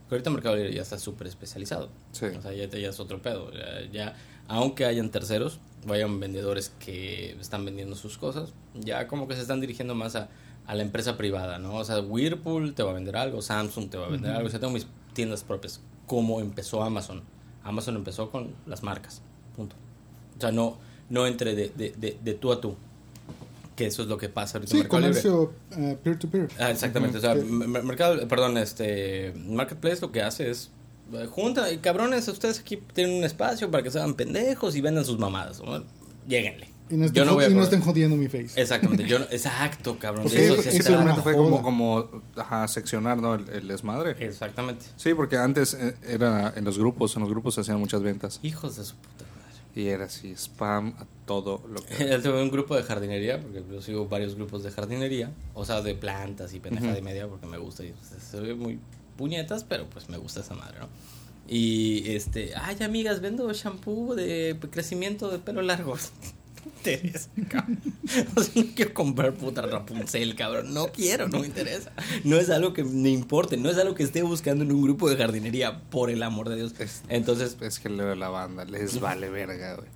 Pero ahorita Mercado Libre ya está súper especializado. Sí. O sea, ya, ya es otro pedo. Ya, ya- aunque hayan terceros, vayan vendedores que están vendiendo sus cosas, ya como que se están dirigiendo más a, a la empresa privada, ¿no? O sea, Whirlpool te va a vender algo, Samsung te va a vender algo. O sea, tengo mis tiendas propias. Como empezó Amazon. Amazon empezó con las marcas. Punto. O sea, no, no entre de, de, de, de tú a tú. Que eso es lo que pasa ahorita en sí, Mercado Libre. comercio eh, peer-to-peer. Ah, exactamente. O sea, mercado, perdón, este Marketplace lo que hace es eh, junta y cabrones, ustedes aquí tienen un espacio para que sean pendejos y vendan sus mamadas. ¿no? Lléguenle. y no, Yo estén, no voy a y no estén jodiendo mi face. Exactamente. Yo no- [LAUGHS] exacto, cabrón. Pues eso eso- eso fue joda. como, como ajá, seccionar ¿no? el, el desmadre. Exactamente. Sí, porque antes eh, era en los grupos, en los grupos se hacían muchas ventas. Hijos de su puta. Y era así, spam a todo lo que... [LAUGHS] Yo tuve un grupo de jardinería, porque yo sigo varios grupos de jardinería, o sea, de plantas y pendejada y media, porque me gusta. Y pues, se ve muy puñetas, pero pues me gusta esa madre, ¿no? Y este, ay, amigas, vendo shampoo de crecimiento de pelo largo. [LAUGHS] interesa, cabrón. [LAUGHS] O sea, no quiero comprar puta Rapunzel, cabrón. No quiero, no me interesa. No es algo que me importe, no es algo que esté buscando en un grupo de jardinería, por el amor de Dios. Es- Entonces, Es que luego la banda les vale verga, güey.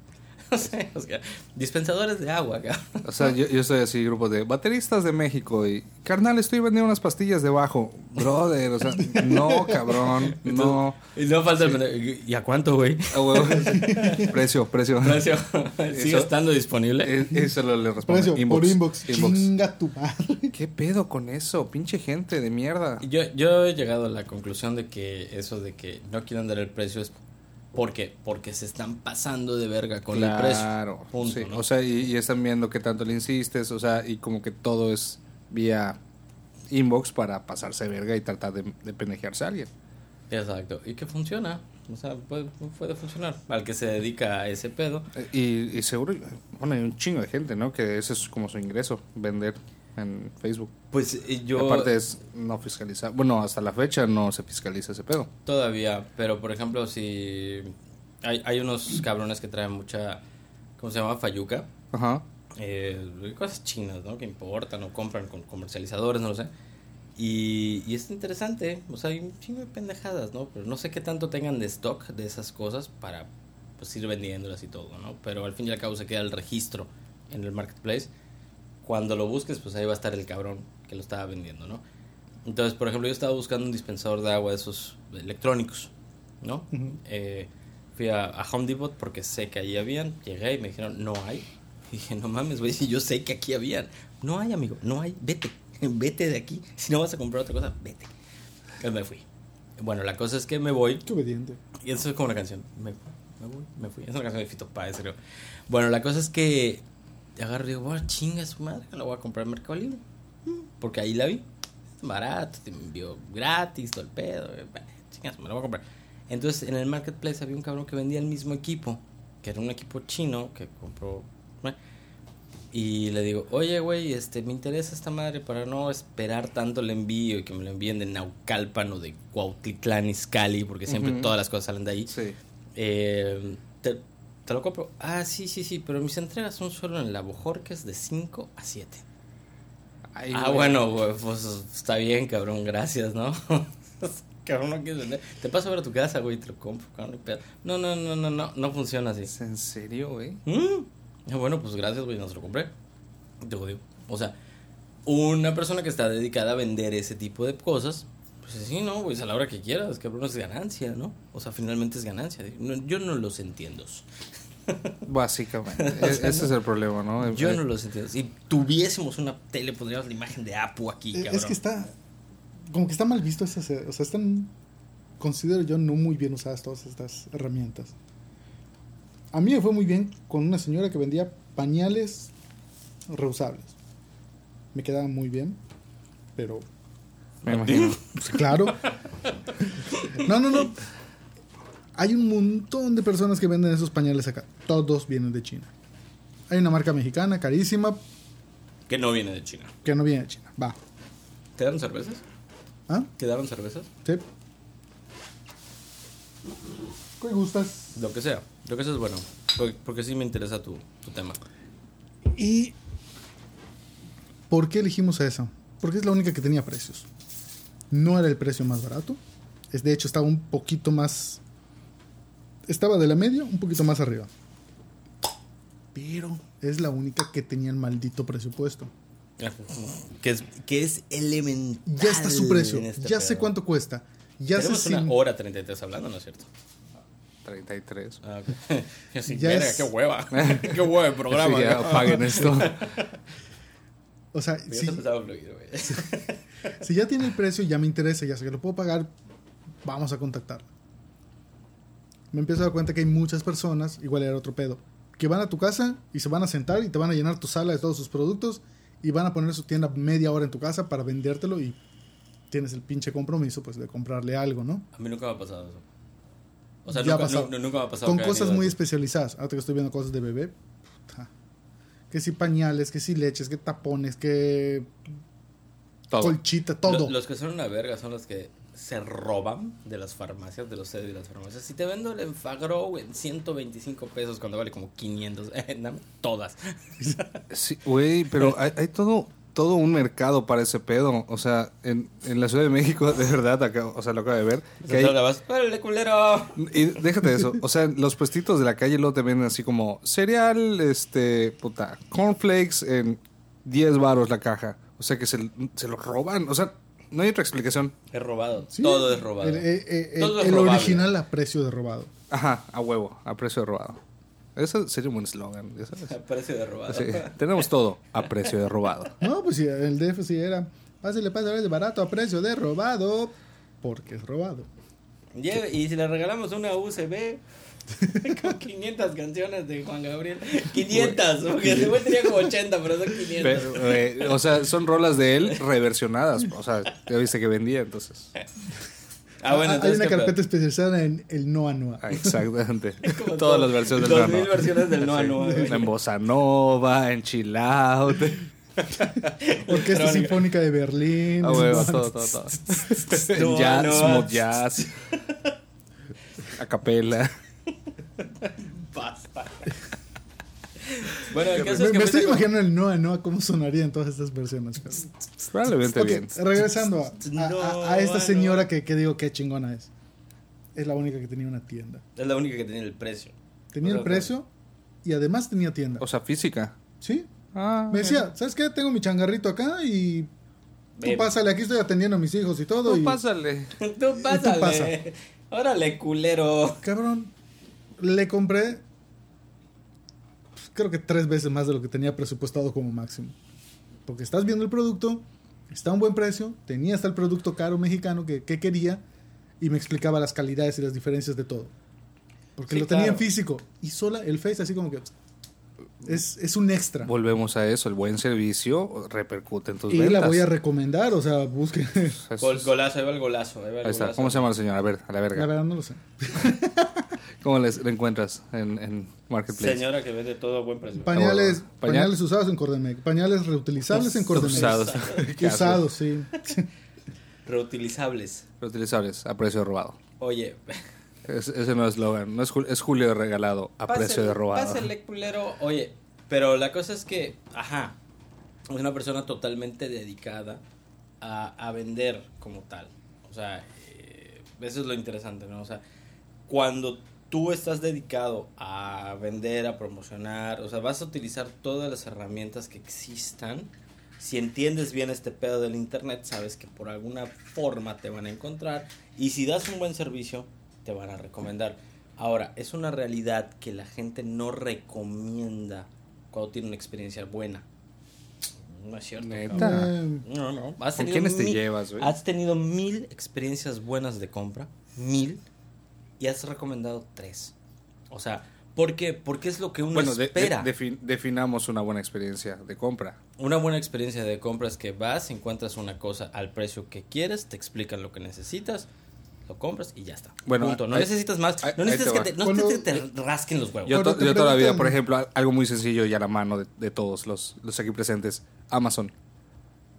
[LAUGHS] o sea, o sea, dispensadores de agua, cabrón. O sea, yo, yo estoy así, grupo de bateristas de México y, carnal, estoy vendiendo unas pastillas de bajo. Brother, o sea, [LAUGHS] no, cabrón, no. Y no falta el ¿Y a cuánto, güey? Ah, huevo. [LAUGHS] precio, precio. Precio. ¿Sigue Eso- estando disponible? Eso lo le respondo. Precio por inbox. Inbox. Chinga tu madre. ¿Qué pedo con eso? Pinche gente de mierda. Yo, yo he llegado a la conclusión de que eso de que no quieren dar el precio es porque porque se están pasando de verga con el precio. Claro. Sí. ¿no? O sea, y, y están viendo qué tanto le insistes, o sea, y como que todo es vía inbox para pasarse de verga y tratar de, de pendejearse a alguien. Exacto. Y que funciona. O sea, puede, puede funcionar. Al que se dedica a ese pedo. Eh, Y, y seguro, bueno, hay un chingo de gente, ¿no? Que ese es como su ingreso, vender en Facebook. Pues eh, yo Aparte es no fiscalizar. Bueno, hasta la fecha no se fiscaliza ese pedo. todavía, pero por ejemplo, si hay, hay unos cabrones que traen mucha, ¿cómo se llama? Fayuca. Ajá. eh, cosas chinas, ¿no? Que importan o compran con comercializadores, no lo sé. Y, y es interesante, o sea, hay un chingo de pendejadas, ¿no? Pero no sé qué tanto tengan de stock de esas cosas para pues ir vendiéndolas y todo, ¿no? Pero al fin y al cabo se queda el registro en el marketplace. Cuando lo busques, pues ahí va a estar el cabrón que lo estaba vendiendo, ¿no? Entonces, por ejemplo, yo estaba buscando un dispensador de agua de esos electrónicos, ¿no? Ujú. Eh, fui a, a Home Depot porque sé que ahí habían. Llegué y me dijeron, no hay. Y dije, no mames, güey, si yo sé que aquí habían. No hay, amigo, no hay. Vete, [LAUGHS] vete de aquí. Si no vas a comprar otra cosa, vete. Y me fui. Bueno, la cosa es que me voy. Qué obediente. Y eso es como una canción. Me, me voy, me fui. Es una canción de Fito Páez, creo. Bueno, la cosa es que agarro y digo, bueno, chinga su madre, la voy a comprar en Mercado Libre. Mm, Porque ahí la vi. Barato, te envió gratis, todo el pedo. eh, bueno, Chinga su madre, la voy a comprar. Entonces, en el marketplace había un cabrón que vendía el mismo equipo, que era un equipo chino que compró. Y le digo, oye, güey, este, me interesa esta madre para no esperar tanto el envío y que me lo envíen de Naucalpan o de Cuautitlán, Izcalli, porque siempre todas las cosas salen de ahí. Sí. Eh, te, te lo compro. Ah, sí, sí, sí, pero mis entregas son solo en la Bojorques de 5 a 7. Ay, ah, güey. bueno, güey, pues está bien, cabrón, gracias, ¿no? [LAUGHS] cabrón, no quieres vender. Te paso a ver a tu casa, güey, te lo compro, cabrón, no. No, no, no, no, no, funciona así. ¿Es en serio, güey? Mm. Ah, Bueno, pues gracias, güey, no se lo compré. Te digo, o sea, una persona que está dedicada a vender ese tipo de cosas, pues sí, no, güey, a la hora que quieras, cabrón, es ganancia, ¿no? O sea, finalmente es ganancia. No, yo no los entiendo. Básicamente. E- Ese es el problema, ¿no? Yo Eh, no los entiendo. Si tuviésemos una tele, pondríamos la imagen de Apu aquí, Eh, cabrón. Es que está. Como que está mal visto esas. O sea, están. Considero yo no muy bien usadas todas estas herramientas. A mí me fue muy bien con una señora que vendía pañales reusables. Me quedaban muy bien, pero Me imagino. Pues, claro. No, no, no. Hay un montón de personas que venden esos pañales acá. Todos vienen de China. Hay una marca mexicana carísima Que no viene de China. que no viene de China. Va. ¿Te dan cervezas? ¿Ah? ¿Te daban cervezas? Sí. ¿Qué gustas? Lo que sea. Lo que sea es bueno. Porque, porque sí me interesa tu, tu tema. ¿Y por qué elegimos a esa? Porque es la única que tenía precios. No era el precio más barato. Es, de hecho, estaba un poquito más. Estaba de la media, un poquito más arriba. Pero es la única que tenía el maldito presupuesto. Que es, que es elemental. Ya está su precio. este Ya sé pedo. cuánto cuesta. Ya sé Tenemos si. una hora 33 hablando, ¿no es cierto? 33. Ah, ok. [LAUGHS] Yo así, Ya verga, es- qué hueva. [LAUGHS] qué hueva el programa. Sí, ya ¿no? apaguen esto. [LAUGHS] O sea, Ya si, si ya tiene el precio, ya me interesa, ya sé que lo puedo pagar, vamos a contactarla. Me empiezo a dar cuenta que hay muchas personas, igual era otro pedo, que van a tu casa y se van a sentar y te van a llenar tu sala de todos sus productos y van a poner su tienda media hora en tu casa para vendértelo y tienes el pinche compromiso pues de comprarle algo, ¿no? A mí nunca me ha pasado eso. O sea, nunca, pasado. nu- nunca me ha pasado. Con cosas muy especializadas. Ahora que estoy viendo cosas de bebé. puta. Que si pañales, que si leches, que tapones, que Todo. colchita, todo. Lo- Los que son una verga son los que se roban de las farmacias, de los CEDIS de las farmacias. Si te vendo el Enfagrow en 125 pesos cuando vale como 500, [LAUGHS] eh, dame todas. [LAUGHS] Sí, güey, pero hay, hay todo, todo un mercado para ese pedo. O sea, en, en la Ciudad de México, de verdad, acá, o sea, lo acabo de ver. que hay- vas, ¡Órale, culero! y déjate de eso. O sea, los puestitos de la calle luego te venden así como cereal, este, puta, cornflakes en 10 varos la caja. O sea, que se, se lo roban. O sea, no hay otra explicación. Es robado. Sí. Todo es robado. El, eh, eh, el- Todo es el robable. original a precio de robado. Ajá, a huevo, a precio de robado. Ese sería un buen ya sabes. A precio de robado. Sí, tenemos todo a precio de robado. [LAUGHS] No, pues sí, el DF sí era. Pásale, pásale, de barato a precio de robado. Porque es robado. Y si le regalamos una USB [LAUGHS] con 500 canciones de Juan Gabriel. 500, porque güey tenía como 80, pero son 500. Pero, eh, o sea, son rolas de él reversionadas. O sea, ya viste que vendía, entonces. ah, bueno, Ah, Hay entonces. una ¿qué carpeta pedo? especializada en el Noa Noa. Ah, exactamente. [LAUGHS] Todas todo- las versiones del 2000 Nano. versiones del Noa Noa. En bossa nova, en chill out. [LAUGHS] Orquesta. Sinfónica de Berlín. Ah, huevo, Noa- todo, todo, todo. En Noa jazz, Noa. smooth jazz. A capela. Basta. bueno, el caso Me, es que me fuiste estoy con- imaginando el Noa Noa cómo sonaría en todas estas versiones. pero- Probablemente Ok, bien. regresando a, a- a- a esta señora que, que digo qué chingona es. Es la única que tenía una tienda. Es la única que tiene el precio. Tenía el precio y además tenía tienda. O sea, física. ¿Sí? Ah, Me decía, ¿sabes qué? Tengo mi changarrito acá y tú pásale, aquí estoy atendiendo a mis hijos y todo. Tú y, pásale. Tú pásale. pasa. Órale, culero. Cabrón, le compré pues, creo que tres veces más de lo que tenía presupuestado como máximo. Porque estás viendo el producto, está a un buen precio, tenía hasta el producto caro mexicano que, que quería y me explicaba las calidades y las diferencias de todo. Porque Sí, lo tenía en físico y sola el Face así como que es, es un extra. Volvemos a eso. El buen servicio repercute en tus Y ventas. la voy a recomendar, o sea, busque. [LAUGHS] Gol- golazo, ahí va el golazo. Ahí, va el Ahí está. golazo. ¿Cómo se llama la señora? A ver, a la La verga. verdad no lo sé. [LAUGHS] ¿Cómo les- encuentras en, en Marketplace? Señora que vende todo a buen precio. Pañales, pañales usados en Cordemec, pañales reutilizables en Cordemec. Usados. Usados, [LAUGHS] sí. [LAUGHS] Reutilizables. Reutilizables a precio de robado. Oye, Es- ese no es eslogan. No es, es Julio regalado a precio de robado. Pásale, culero. Oye, pero la cosa es que, ajá, es una persona totalmente dedicada a, a vender como tal. O sea, eh, eso es lo interesante, ¿no? O sea, cuando tú estás dedicado a vender, a promocionar, o sea, vas a utilizar todas las herramientas que existan. Si entiendes bien este pedo del internet, sabes que por alguna forma te van a encontrar. Y si das un buen servicio, te van a recomendar. Ahora, es una realidad que la gente no recomienda cuando tiene una experiencia buena. No es cierto. Neta. No, no. Has ¿Con tenido quiénes te mil- llevas, güey? Has tenido mil experiencias buenas de compra. Mil. Y has recomendado tres. O sea, ¿por qué? Porque es lo que uno Bueno, de- de- espera. defin- definamos una buena experiencia de compra. Una buena experiencia de compra es que vas, encuentras una cosa al precio que quieres, te explican lo que necesitas, lo compras y ya está. Bueno, Punto. No ahí- necesitas más. ahí- no necesitas, te que te, no Cuando- necesitas que te rasquen los huevos. Yo, to- yo toda la vida, preguntan- por ejemplo, al- algo muy sencillo y a la mano de, de todos los, los aquí presentes, Amazon.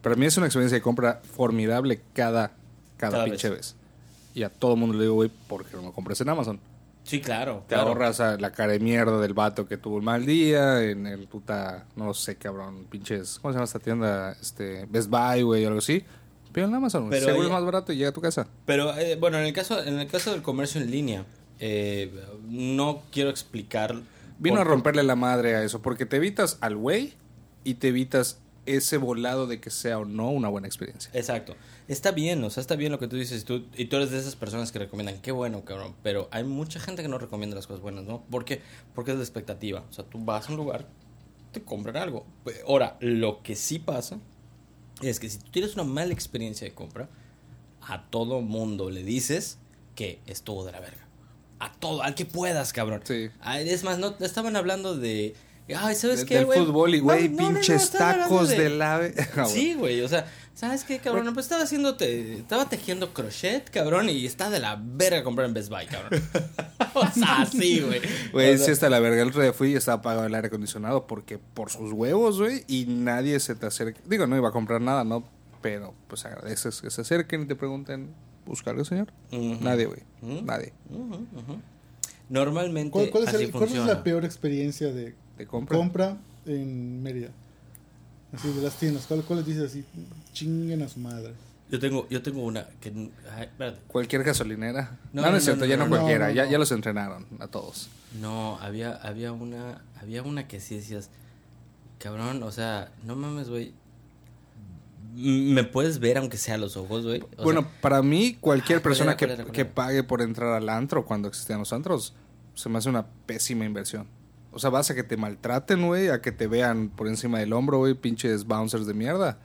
Para mí es una experiencia de compra formidable cada, cada, Cada pinche vez. vez. Y a todo mundo le digo, güey, ¿por qué no me compras en Amazon? Sí, claro. Te claro. ahorras a la cara de mierda del vato que tuvo un mal día, en el puta, no sé, cabrón, pinches, ¿cómo se llama esta tienda? Este, Best Buy, güey, o algo así. Pero en Amazon, Pero seguro es más barato y llega a tu casa. Pero eh, bueno, en el caso en el caso del comercio en línea, eh, no quiero explicar. Vino por- a romperle la madre a eso, porque te evitas al güey y te evitas ese volado de que sea o no una buena experiencia. Exacto. Está bien, o sea, está bien lo que tú dices tú, y tú eres de esas personas que recomiendan, qué bueno, cabrón, pero hay mucha gente que no recomienda las cosas buenas, ¿no? ¿Por qué? Porque es la expectativa. O sea, tú vas a un lugar, te compran algo. Ahora, lo que sí pasa es que si tú tienes una mala experiencia de compra, a todo mundo le dices que estuvo de la verga. A todo, al que puedas, cabrón. Sí. Es más, no estaban hablando de. Ay, ¿sabes De- qué, del güey? fútbol y, güey, no, no, no, pinches tacos de- del ave. [LAUGHS] Ah. Sí, güey, o sea, ¿sabes qué, cabrón? Pues estaba haciendo, te- estaba tejiendo crochet, cabrón, y está de la verga comprar en Best Buy, cabrón. [LAUGHS] o sea, sí, güey. Güey, sí está la verga. El otro día fui y estaba apagado el aire acondicionado porque por sus huevos, güey, y nadie se te acerca. Digo, no iba a comprar nada, ¿no? Pero pues agradeces que se acerquen y te pregunten busca algo, señor? Nadie, güey. Nadie. Normalmente ¿Cuál, cuál es así el- cuál es funciona. la peor experiencia de ¿De compra? compra en Mérida? Así, de las tiendas. ¿Cuál, cuál les dices así? Chinguen a su madre. Yo tengo, yo tengo una que... ay. Cualquier gasolinera. No, No, no, no, es cierto, no, ya no, cualquiera. no, ya, no. ya los entrenaron a todos. No, había, había una, había una que sí decías, cabrón, o sea, no mames, güey. ¿Me puedes ver aunque sea a los ojos, güey? Bueno, sea, para mí, cualquier Ah, ¿cuál persona era, que, era, que pague por entrar al antro cuando existían los antros, se me hace una pésima inversión. O sea, vas a que te maltraten, güey, a que te vean por encima del hombro, güey, pinches bouncers de mierda.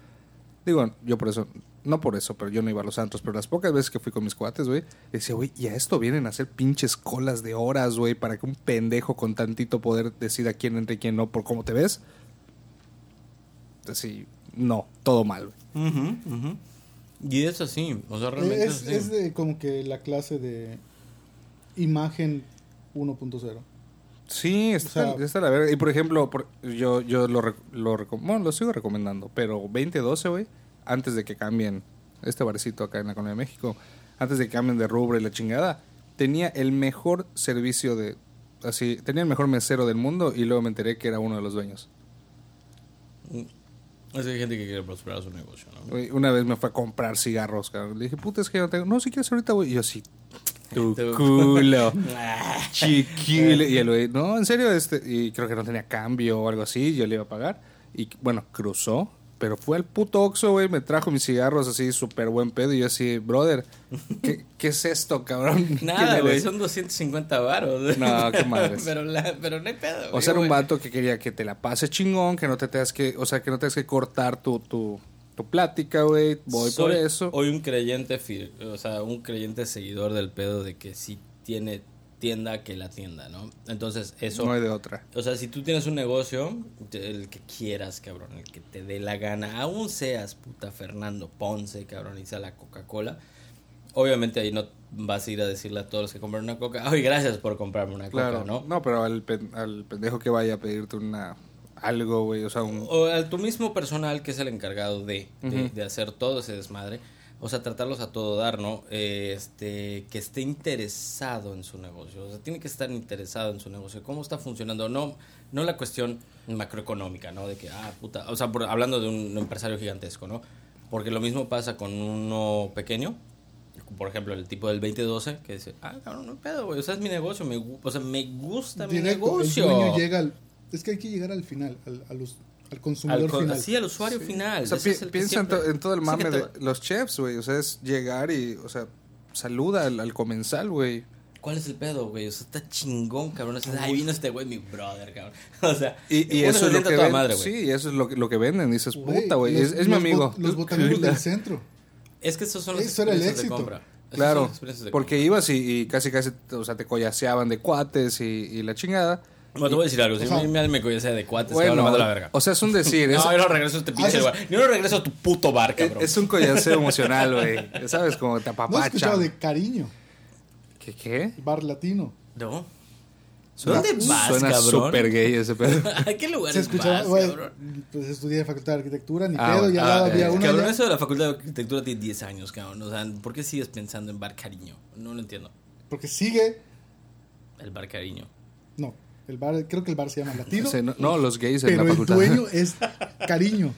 Digo, yo por eso, no por eso, pero yo no iba a los antros, pero las pocas veces que fui con mis cuates, güey, decía, güey, y a esto vienen a hacer pinches colas de horas, güey, para que un pendejo con tantito poder decida quién entra y quién no por cómo te ves. Así, no, todo mal, güey. Y es así, o sea, realmente es, Es, así. es de como que la clase de imagen 1.0. Sí, está, O sea- está la verga. Y por ejemplo, por- yo, yo lo, lo, recom- bueno, lo sigo recomendando, pero 2012, güey, antes de que cambien este barecito acá en la Colonia de México, antes de que cambien de rubro y la chingada, tenía el mejor servicio de, así, tenía el mejor mesero del mundo y luego me enteré que era uno de los dueños. Es que hay gente que quiere prosperar su negocio, ¿no? Una vez me fue a comprar cigarros, cabrón. Le dije, puta, es que yo no tengo. No, si quieres ahorita, güey. Y yo así, tu Tu- culo. [LAUGHS] Chiquile. Y el güey, no, en serio, este. Y creo que no tenía cambio o algo así. Yo le iba a pagar. Y bueno, cruzó. Pero fue al puto Oxxo, güey. Me trajo mis cigarros así, súper buen pedo. Y yo así, brother, ¿qué, [LAUGHS] qué es esto, cabrón? [LAUGHS] Nada, ¿Quién güey, son 250 varos. No, qué madres. pero, la, pero no hay pedo, O sea, era un vato que quería que te la pase chingón, que no te tengas que, o sea, que no tengas que cortar tu, tu, tu plática, güey. Voy por eso. Hoy un creyente, o sea, un creyente seguidor del pedo de que si tiene tienda, que la tienda, ¿no? Entonces, eso... No hay de otra. O sea, si tú tienes un negocio, el que quieras, cabrón, el que te dé la gana, aún seas puta Fernando Ponce, cabrón, y sea la Coca-Cola, obviamente ahí no vas a ir a decirle a todos los que compran una Coca, ay, gracias por comprarme una Claro, Coca, ¿no? ¿no? pero al, pen- al pendejo que vaya a pedirte una algo, güey, o sea, un... O a tu mismo personal que es el encargado de, de, Ujú. de hacer todo ese desmadre, o sea, tratarlos a todo dar, ¿no? Eh, Este, que esté interesado en su negocio, o sea, tiene que estar interesado en su negocio, cómo está funcionando, no, no la cuestión macroeconómica, ¿no? De que, ah, puta, o sea, por- hablando de un empresario gigantesco, ¿no? Porque lo mismo pasa con uno pequeño, por ejemplo, el tipo del 2012, que dice, ah, cabrón, no pedo, güey, o sea, es mi negocio, me, o sea, me gusta mi negocio. el dueño llega al... Es que hay que llegar al final, al, a los- al al, consumidor co- final. sí, al usuario final. O sea, pi- piensa en, to- en todo el mame de los chefs, güey, o sea, es llegar y, o sea, saluda al, al comensal, güey. ¿Cuál es el pedo, güey? O sea, está chingón, cabrón. O sea, ahí vino este güey, mi brother, cabrón. [LAUGHS] O sea, Y, eso es lo que ven- madre. Sí, eso es lo que, lo que venden. Dices, puta, güey, los- es, es mi amigo. bot- Los botaneros del centro. Es que esos son los Eso era el experiencias de éxito. compra. Claro, porque ibas y, y casi casi, o sea, te collaseaban de cuates y, y la chingada. Bueno, te voy a decir algo. Si O sea, a mí me, me cogiese de cuates, Bueno, te a la verga. o sea, es un decir, [LAUGHS] es, no, yo no regreso a este pinche Ah, lugar. Yo no regreso a tu puto bar, es, cabrón. es un collaseo emocional, güey. ¿Sabes? Como te No has escuchado de cariño, ¿Qué qué? bar latino. No. Suena- ¿Dónde vas, Suena cabrón? súper gay ese pedo. ¿A [LAUGHS] qué lugar Se escuchaba, vas, güey, cabrón? pues estudié en Facultad de Arquitectura, ni Ah, pedo, y al ah, lado eh, había una Cabrón, allá. eso de la facultad de arquitectura tiene 10 años, cabrón. O sea, ¿por qué sigues pensando en bar cariño? No lo entiendo. Porque sigue, El bar cariño. no, el bar, creo que el bar se llama Latino, O sea, no, no, los gays en pero la el dueño es cariño.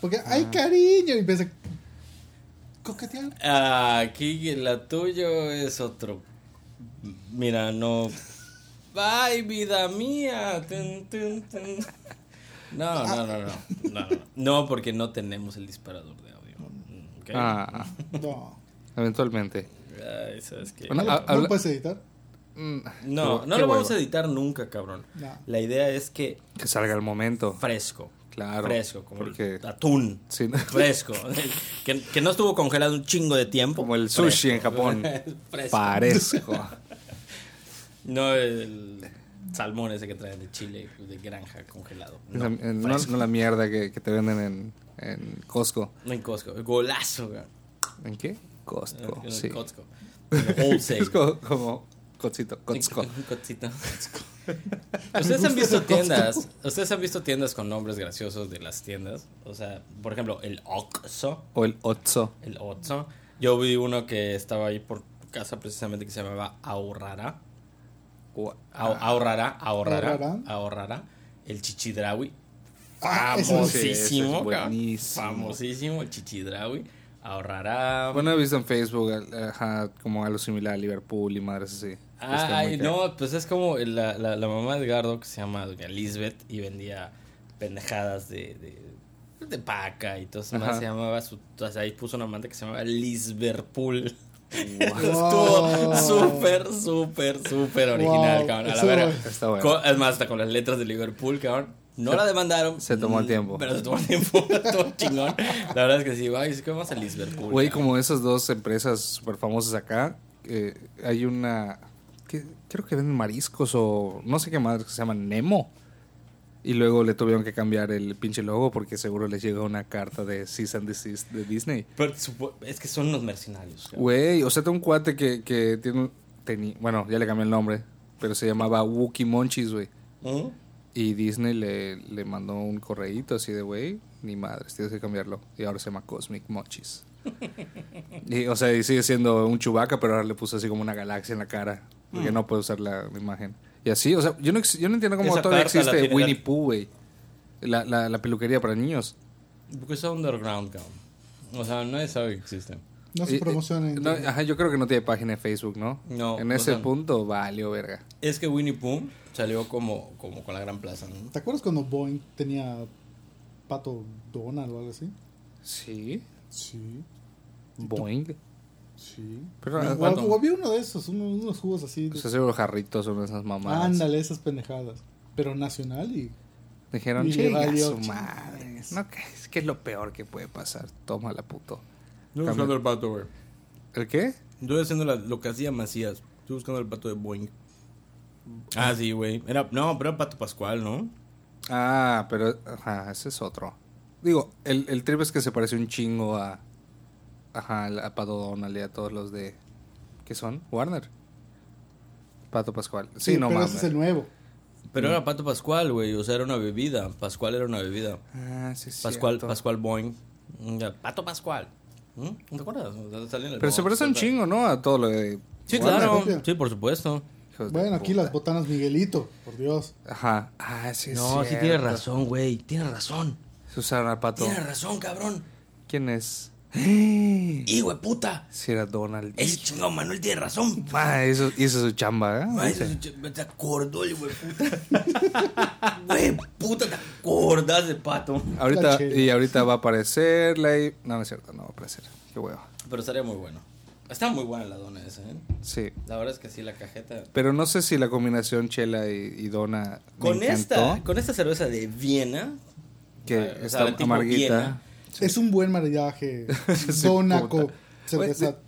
Porque hay Ah. cariño, y empieza a coquetear. Ah, Aquí la tuyo es otro. Mira, no. Ay, vida mía. Tun, tun, tun. No, no, no, no, no. No, no, porque no tenemos el disparador de audio. Ah, No, eventualmente. Ay, ¿sabes qué? Bueno, ¿no, ¿no puedes editar? Mm, No, no lo vamos a editar nunca, cabrón. No. La idea es que Que salga el momento. fresco. Claro. Fresco, como porque el atún. sí, Fresco. [LAUGHS] que, que no estuvo congelado un chingo de tiempo. Como el sushi en. Japón. [LAUGHS] Fresco. parezco. [LAUGHS] No el salmón ese que traen de Chile, de granja congelado. No, eh, no, no la mierda que, que te venden en, en Costco. No en Costco. Golazo, güey. ¿En qué? Costco, En sí. Costco. En Wholesale. Es como, como Costito, Costco. Un cotito. [LAUGHS] Ustedes han visto tiendas, ustedes han visto tiendas con nombres graciosos de las tiendas, o sea, por ejemplo, el Oxxo, O el Otso. el Oxxo. Yo vi uno que estaba ahí por casa precisamente que se llamaba Au- Ahorrara, ahorrara, Ahorrara. ahorrara. El chichidrawi. Ah, sí, es Famosísimo, buenísimo. Famosísimo el chichidrawi. Ahorrara. Bueno, he visto en Facebook ajá, como algo similar a Liverpool y madres así. Muy Ay, no, pues es como la, la, la mamá de Edgardo que se llama Doña Lisbeth y vendía pendejadas de, de, de paca y todo eso. Ajá. Se llamaba su, o sea, ahí puso una amante que se llamaba Lisverpool. Wow. [LAUGHS] Estuvo súper, súper, súper original, Wow, cabrón. A la verga. Está bueno. Co- Es más, hasta con las letras de Liverpool, cabrón. No la demandaron. se tomó el tiempo. Pero se tomó el tiempo. [LAUGHS] Todo chingón. La verdad es que sí, ay, es que vamos a Lisverpool. Güey, como esas dos empresas súper famosas acá, eh, hay una, que, creo que venden mariscos o no sé qué madre, que se llama Nemo. Y luego le tuvieron que cambiar el pinche logo porque seguro les llegó una carta de cease and desist de Disney. Pero es que son unos mercenarios. Güey, o sea, tengo un cuate que, que tiene un... bueno, ya le cambié el nombre, pero se llamaba Wookie Monchis, güey. ¿Mm? Y Disney le, le mandó un correíto así de, güey, ni madres, tienes que cambiarlo. Y ahora se llama Cosmic Monchis. [LAUGHS] y, o sea, y sigue siendo un chubaca, pero ahora le puso así como una galaxia en la cara. Porque no puede usar la, la imagen. Y así, o sea, yo no, yo no entiendo cómo Esa todavía existe Winnie la- Pooh, güey. La, la, la peluquería para niños. Porque es underground, cabrón. O sea, nadie sabe que existe. No se promociona en no, ajá, yo creo que no tiene página de Facebook, ¿no? No, En o ese sea- punto, valió verga. Es que Winnie Pooh salió como, como con la gran plaza, ¿no? ¿Te acuerdas cuando Boeing tenía Pato Donald o algo así? Sí. Sí, Boing. sí. Pero, o, había uno de esos, uno- unos jugos así. O de- sea, seguro jarritos son esas mamadas. Ándale, esas pendejadas. Pero nacional y. Dijeron, chinga valió su chingas". madre. No, que es que es lo peor que puede pasar. Toma la puto. Cambio. buscando el pato, güey. ¿El qué? Estoy haciendo la- lo que hacía Macías. Estoy buscando el pato de Boeing. Ah, sí, güey. Era, no, pero era Pato Pascual, ¿no? Ah, pero ajá, ese es otro. Digo, el, el trip es que se parece un chingo a. Ajá, a Pato Donald y a todos los de. ¿Qué son? Warner. Pato Pascual. Sí, no pero mames. ese es el nuevo. Pero era Pato Pascual, güey. O sea, era una bebida. Pascual era una bebida. Ah, sí, es Pascual, cierto. Pascual Boeing. Mm, ya, Pato Pascual. ¿Mm? ¿No te acuerdas? O sea, salía en el Pero se parece un chingo, ¿no? A todo lo de. Sí, Warner, claro. Sí, por supuesto. Hijos de Bueno, aquí puta. las botanas Miguelito, por Dios. Ajá. Ah, sí, es No, sí tienes razón, güey. Tienes razón. Al pato. Tienes razón, cabrón. ¿Quién es? [GASPS] ¡Y, güey, puta! Si era Donald. Ese chingado Manuel tiene razón. Ah, eso hizo su chamba, ¿eh? Sí. te acordó el güey puta. [LAUGHS] Güey puta, te acordás de pato. Ahorita, y ahorita va a aparecer la... No, no es cierto, no va a aparecer. Qué huevo. Pero estaría muy bueno. Está muy buena la dona esa, ¿eh? Sí. La verdad es que sí, la cajeta. Pero no sé si la combinación chela y, y dona me Con esta, con esta cerveza de Viena. que o sea, está la tipo amarguita. Viena. Es un buen maridaje. [LAUGHS] Donaco,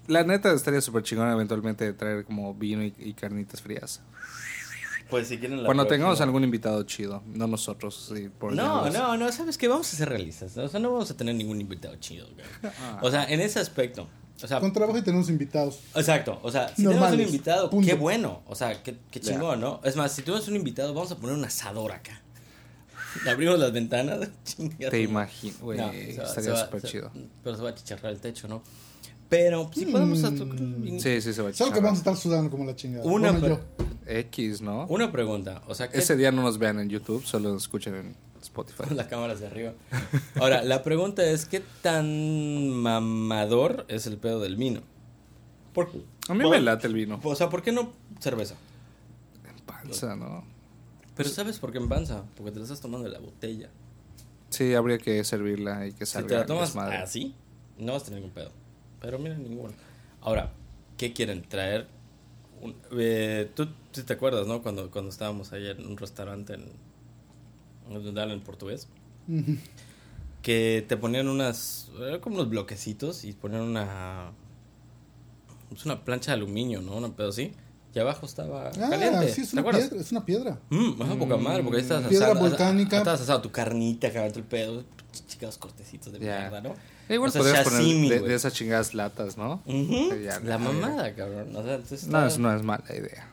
La neta estaría súper chingón eventualmente traer como vino y, y carnitas frías. Pues si quieren la Cuando próxima. tengamos algún invitado chido, no nosotros. Sí, por No, no, no, ¿sabes qué? Vamos a ser realistas. O sea, no vamos a tener ningún invitado chido, güey. [LAUGHS] Ah. O sea, en ese aspecto. O sea, Con trabajo y tenemos invitados. Exacto, o sea, si tenemos un invitado, punto. qué bueno, o sea, qué, chingón, ¿no? Es más, si tenemos un invitado, vamos a poner un asador acá. Le [LAUGHS] abrimos las ventanas, [LAUGHS] chinga Te imagino, güey. No, estaría súper se- chido. Pero se va a chicharrar el techo, ¿no? Pero sí podemos hacer Mm. Sí, sí, se va a Solo que vamos a estar sudando como la chingada. Una Bueno. X, ¿no? una pregunta, o sea, ¿qué Ese día no nos vean en YouTube, solo nos escuchan en Spotify. con la cámara hacia arriba? Ahora, la pregunta es, ¿qué tan mamador es el pedo del vino? Por- A mí por- me late el vino. O sea, ¿por qué no cerveza? En panza, ¿no? Pero ¿sabes por qué en panza? Porque te la estás tomando de la botella. Sí, habría que servirla y que Si salga te la tomas así, no vas a tener ningún pedo. Pero mira, ninguno. Ahora, ¿qué quieren traer? Un- eh, Tú sí te acuerdas, ¿no? Cuando, cuando estábamos ahí en un restaurante en, en, en portugués. Que te ponían unas. Era como unos bloquecitos y ponían una. Es una plancha de aluminio, ¿no? Una pedo así. Y abajo estaba Ah, caliente. sí, es ¿Te una acuerdas? piedra. Es una piedra. Mm, ajá, poca madre, porque ahí estabas Piedra asando- volcánica. Estabas asando tu carnita, cabrón, el pedo. Chicos cortecitos de Ya. mierda, ¿no? Eh, Igual O sea, podrías poner de, de esas chingadas latas, ¿no? Ujú. Sí, ya, La mamada, cabrón. O sea, entonces No, es, no es mala idea.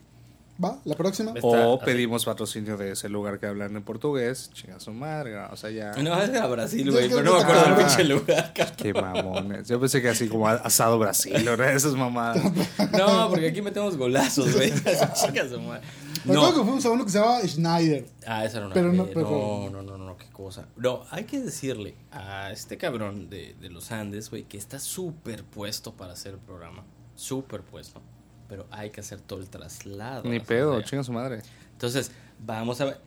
Va, la próxima. Está O así. pedimos patrocinio de ese lugar que hablan en portugués. Chinga su madre. O sea, ya. No, es a Brasil, güey. Pero no me acuerdo del pinche lugar, cabrón. Qué mamones. Yo pensé que así como asado Brasil, ¿no? Esas mamadas. [LAUGHS] No, porque aquí metemos golazos, güey. [LAUGHS] Chinga su madre. Me acuerdo que No. fuimos a uno que se llamaba Schneider. Ah, esa era una. Pero no, pero- no, no, no, no, qué cosa. No, hay que decirle a este cabrón de, de los Andes, güey, que está súper puesto para hacer el programa. Súper puesto. Pero hay que hacer todo el traslado. Ni pedo, chinga su madre. Entonces, vamos a ver.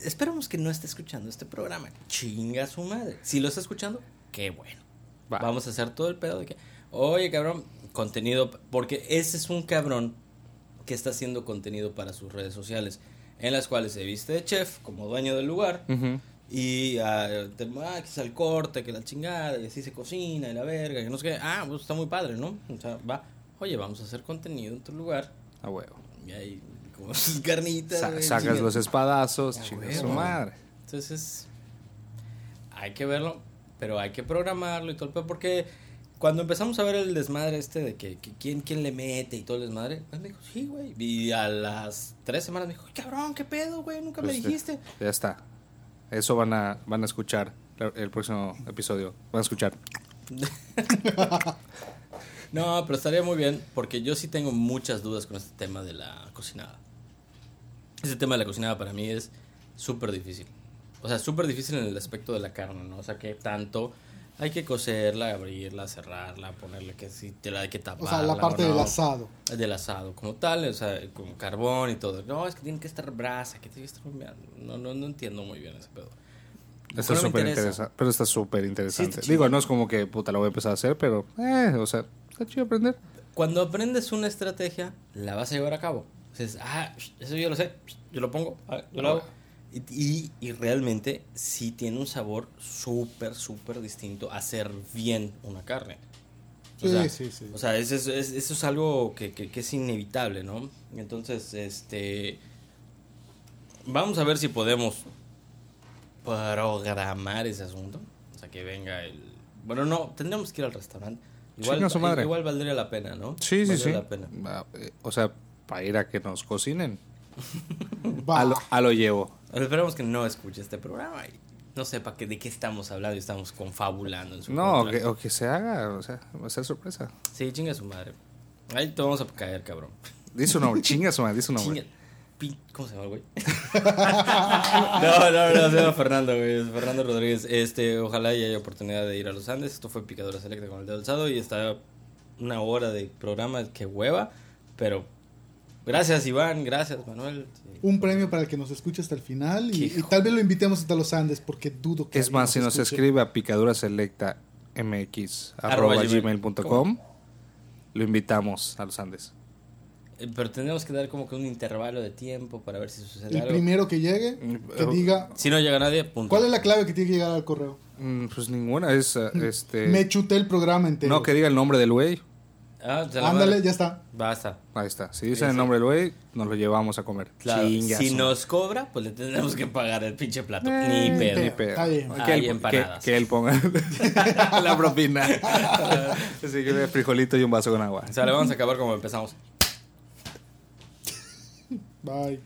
Esperamos que no esté escuchando este programa. Chinga su madre. Si lo está escuchando, qué bueno. Va. Vamos a hacer todo el pedo de que, oye, cabrón, contenido. Porque ese es un cabrón que está haciendo contenido para sus redes sociales. En las cuales se viste de chef como dueño del lugar. Y ah, te, ah, que es el corte, que la chingada, y así se cocina, y la verga, que no sé qué. Ah, pues está muy padre, ¿no? O sea, va. Oye, vamos a hacer contenido en tu lugar. A huevo. Y ahí, como [LAUGHS] sus carnitas. Sa- sacas los espadazos, A chinga huevo. su madre. Entonces, hay que verlo, pero hay que programarlo y todo el pedo, porque cuando empezamos a ver el desmadre este de que, que quién, quién le mete y todo el desmadre, pues me dijo, sí, güey. Y a las tres semanas me dijo, "Ay, cabrón, qué pedo, güey, nunca me Pues, dijiste. Ya está. Eso van a, van a escuchar el próximo episodio. Van a escuchar. [LAUGHS] No, pero estaría muy bien, porque yo sí tengo muchas dudas con este tema de la cocinada. Ese tema de la cocinada para mí es súper difícil. O sea, súper difícil en el aspecto de la carne, ¿no? O sea, que tanto hay que cocerla, abrirla, cerrarla, ponerle que si te la hay que tapar. O sea, la parte del asado. Del asado, como tal, o sea, con carbón y todo. No, es que tiene que estar brasa, que tiene que estar humeando. No, no, no entiendo muy bien ese pedo. Está súper interesa. interesante. Pero está súper interesante. Sí, Digo, no es como que puta lo voy a empezar a hacer, pero, eh, o sea, está chido aprender. Cuando aprendes una estrategia, la vas a llevar a cabo. Dices, ah, eso yo lo sé, yo lo pongo, ah, yo lo hago. Y, realmente sí tiene un sabor súper, súper distinto a hacer bien una carne. O Sí, sea, sí, sí. O sea, eso es, es- eso es algo que, que- que es inevitable, ¿no? Entonces, este... Vamos a ver si podemos programar ese asunto. O sea, que venga el... Bueno, no, tendríamos que ir al restaurante. Igual, Chinga su madre. igual valdría la pena, ¿no? Sí, sí, Valdría sí. la pena. Eh, O sea, para ir a que nos cocinen. [LAUGHS] A lo, a lo llevo. Pero Esperamos que no escuche este programa y no sepa que, de qué estamos hablando y estamos confabulando en su No, o que, o que se haga, o sea, va a ser sorpresa. Sí, chinga su madre. Ahí te vamos a caer, cabrón. Dice su nombre, [LAUGHS] chinga su madre, dice su nombre. Chinga- ¿Cómo se llama el güey? [LAUGHS] no, no, no, se llama Fernando, güey. es Fernando Rodríguez. Este, ojalá y haya oportunidad de ir a los Andes. Esto fue Picadora Selecta con el dedo alzado y está una hora de programa que hueva, pero gracias Iván, gracias Manuel. Sí. Un premio para el que nos escuche hasta el final y, y tal vez lo invitemos hasta los Andes porque dudo que Es más, si nos escuche. escribe a picadura selecta mx Arroba arroba gmail. gmail.com, lo invitamos a los Andes. Eh, Pero tendríamos que dar como que un intervalo de tiempo para ver si sucede El algo. primero que llegue, que Mm, diga Si no llega nadie, punto. cuál es la clave que tiene que llegar al correo. Mm, Pues ninguna, es eh, este. Me chuté el programa entero. No, que diga el nombre del güey. Ah, Ándale, ya está. Basta. Ahí está. Si Sí, dicen el nombre del güey, nos lo llevamos a comer. Claro, si nos cobra, pues le tendremos que pagar el pinche plato. Eh, Ni pedo. Ni pedo. Está bien. Que, él, que él ponga [LAUGHS] la propina. [LAUGHS] Así que frijolito y un vaso con agua. O sea, le vamos a acabar como empezamos. Bye.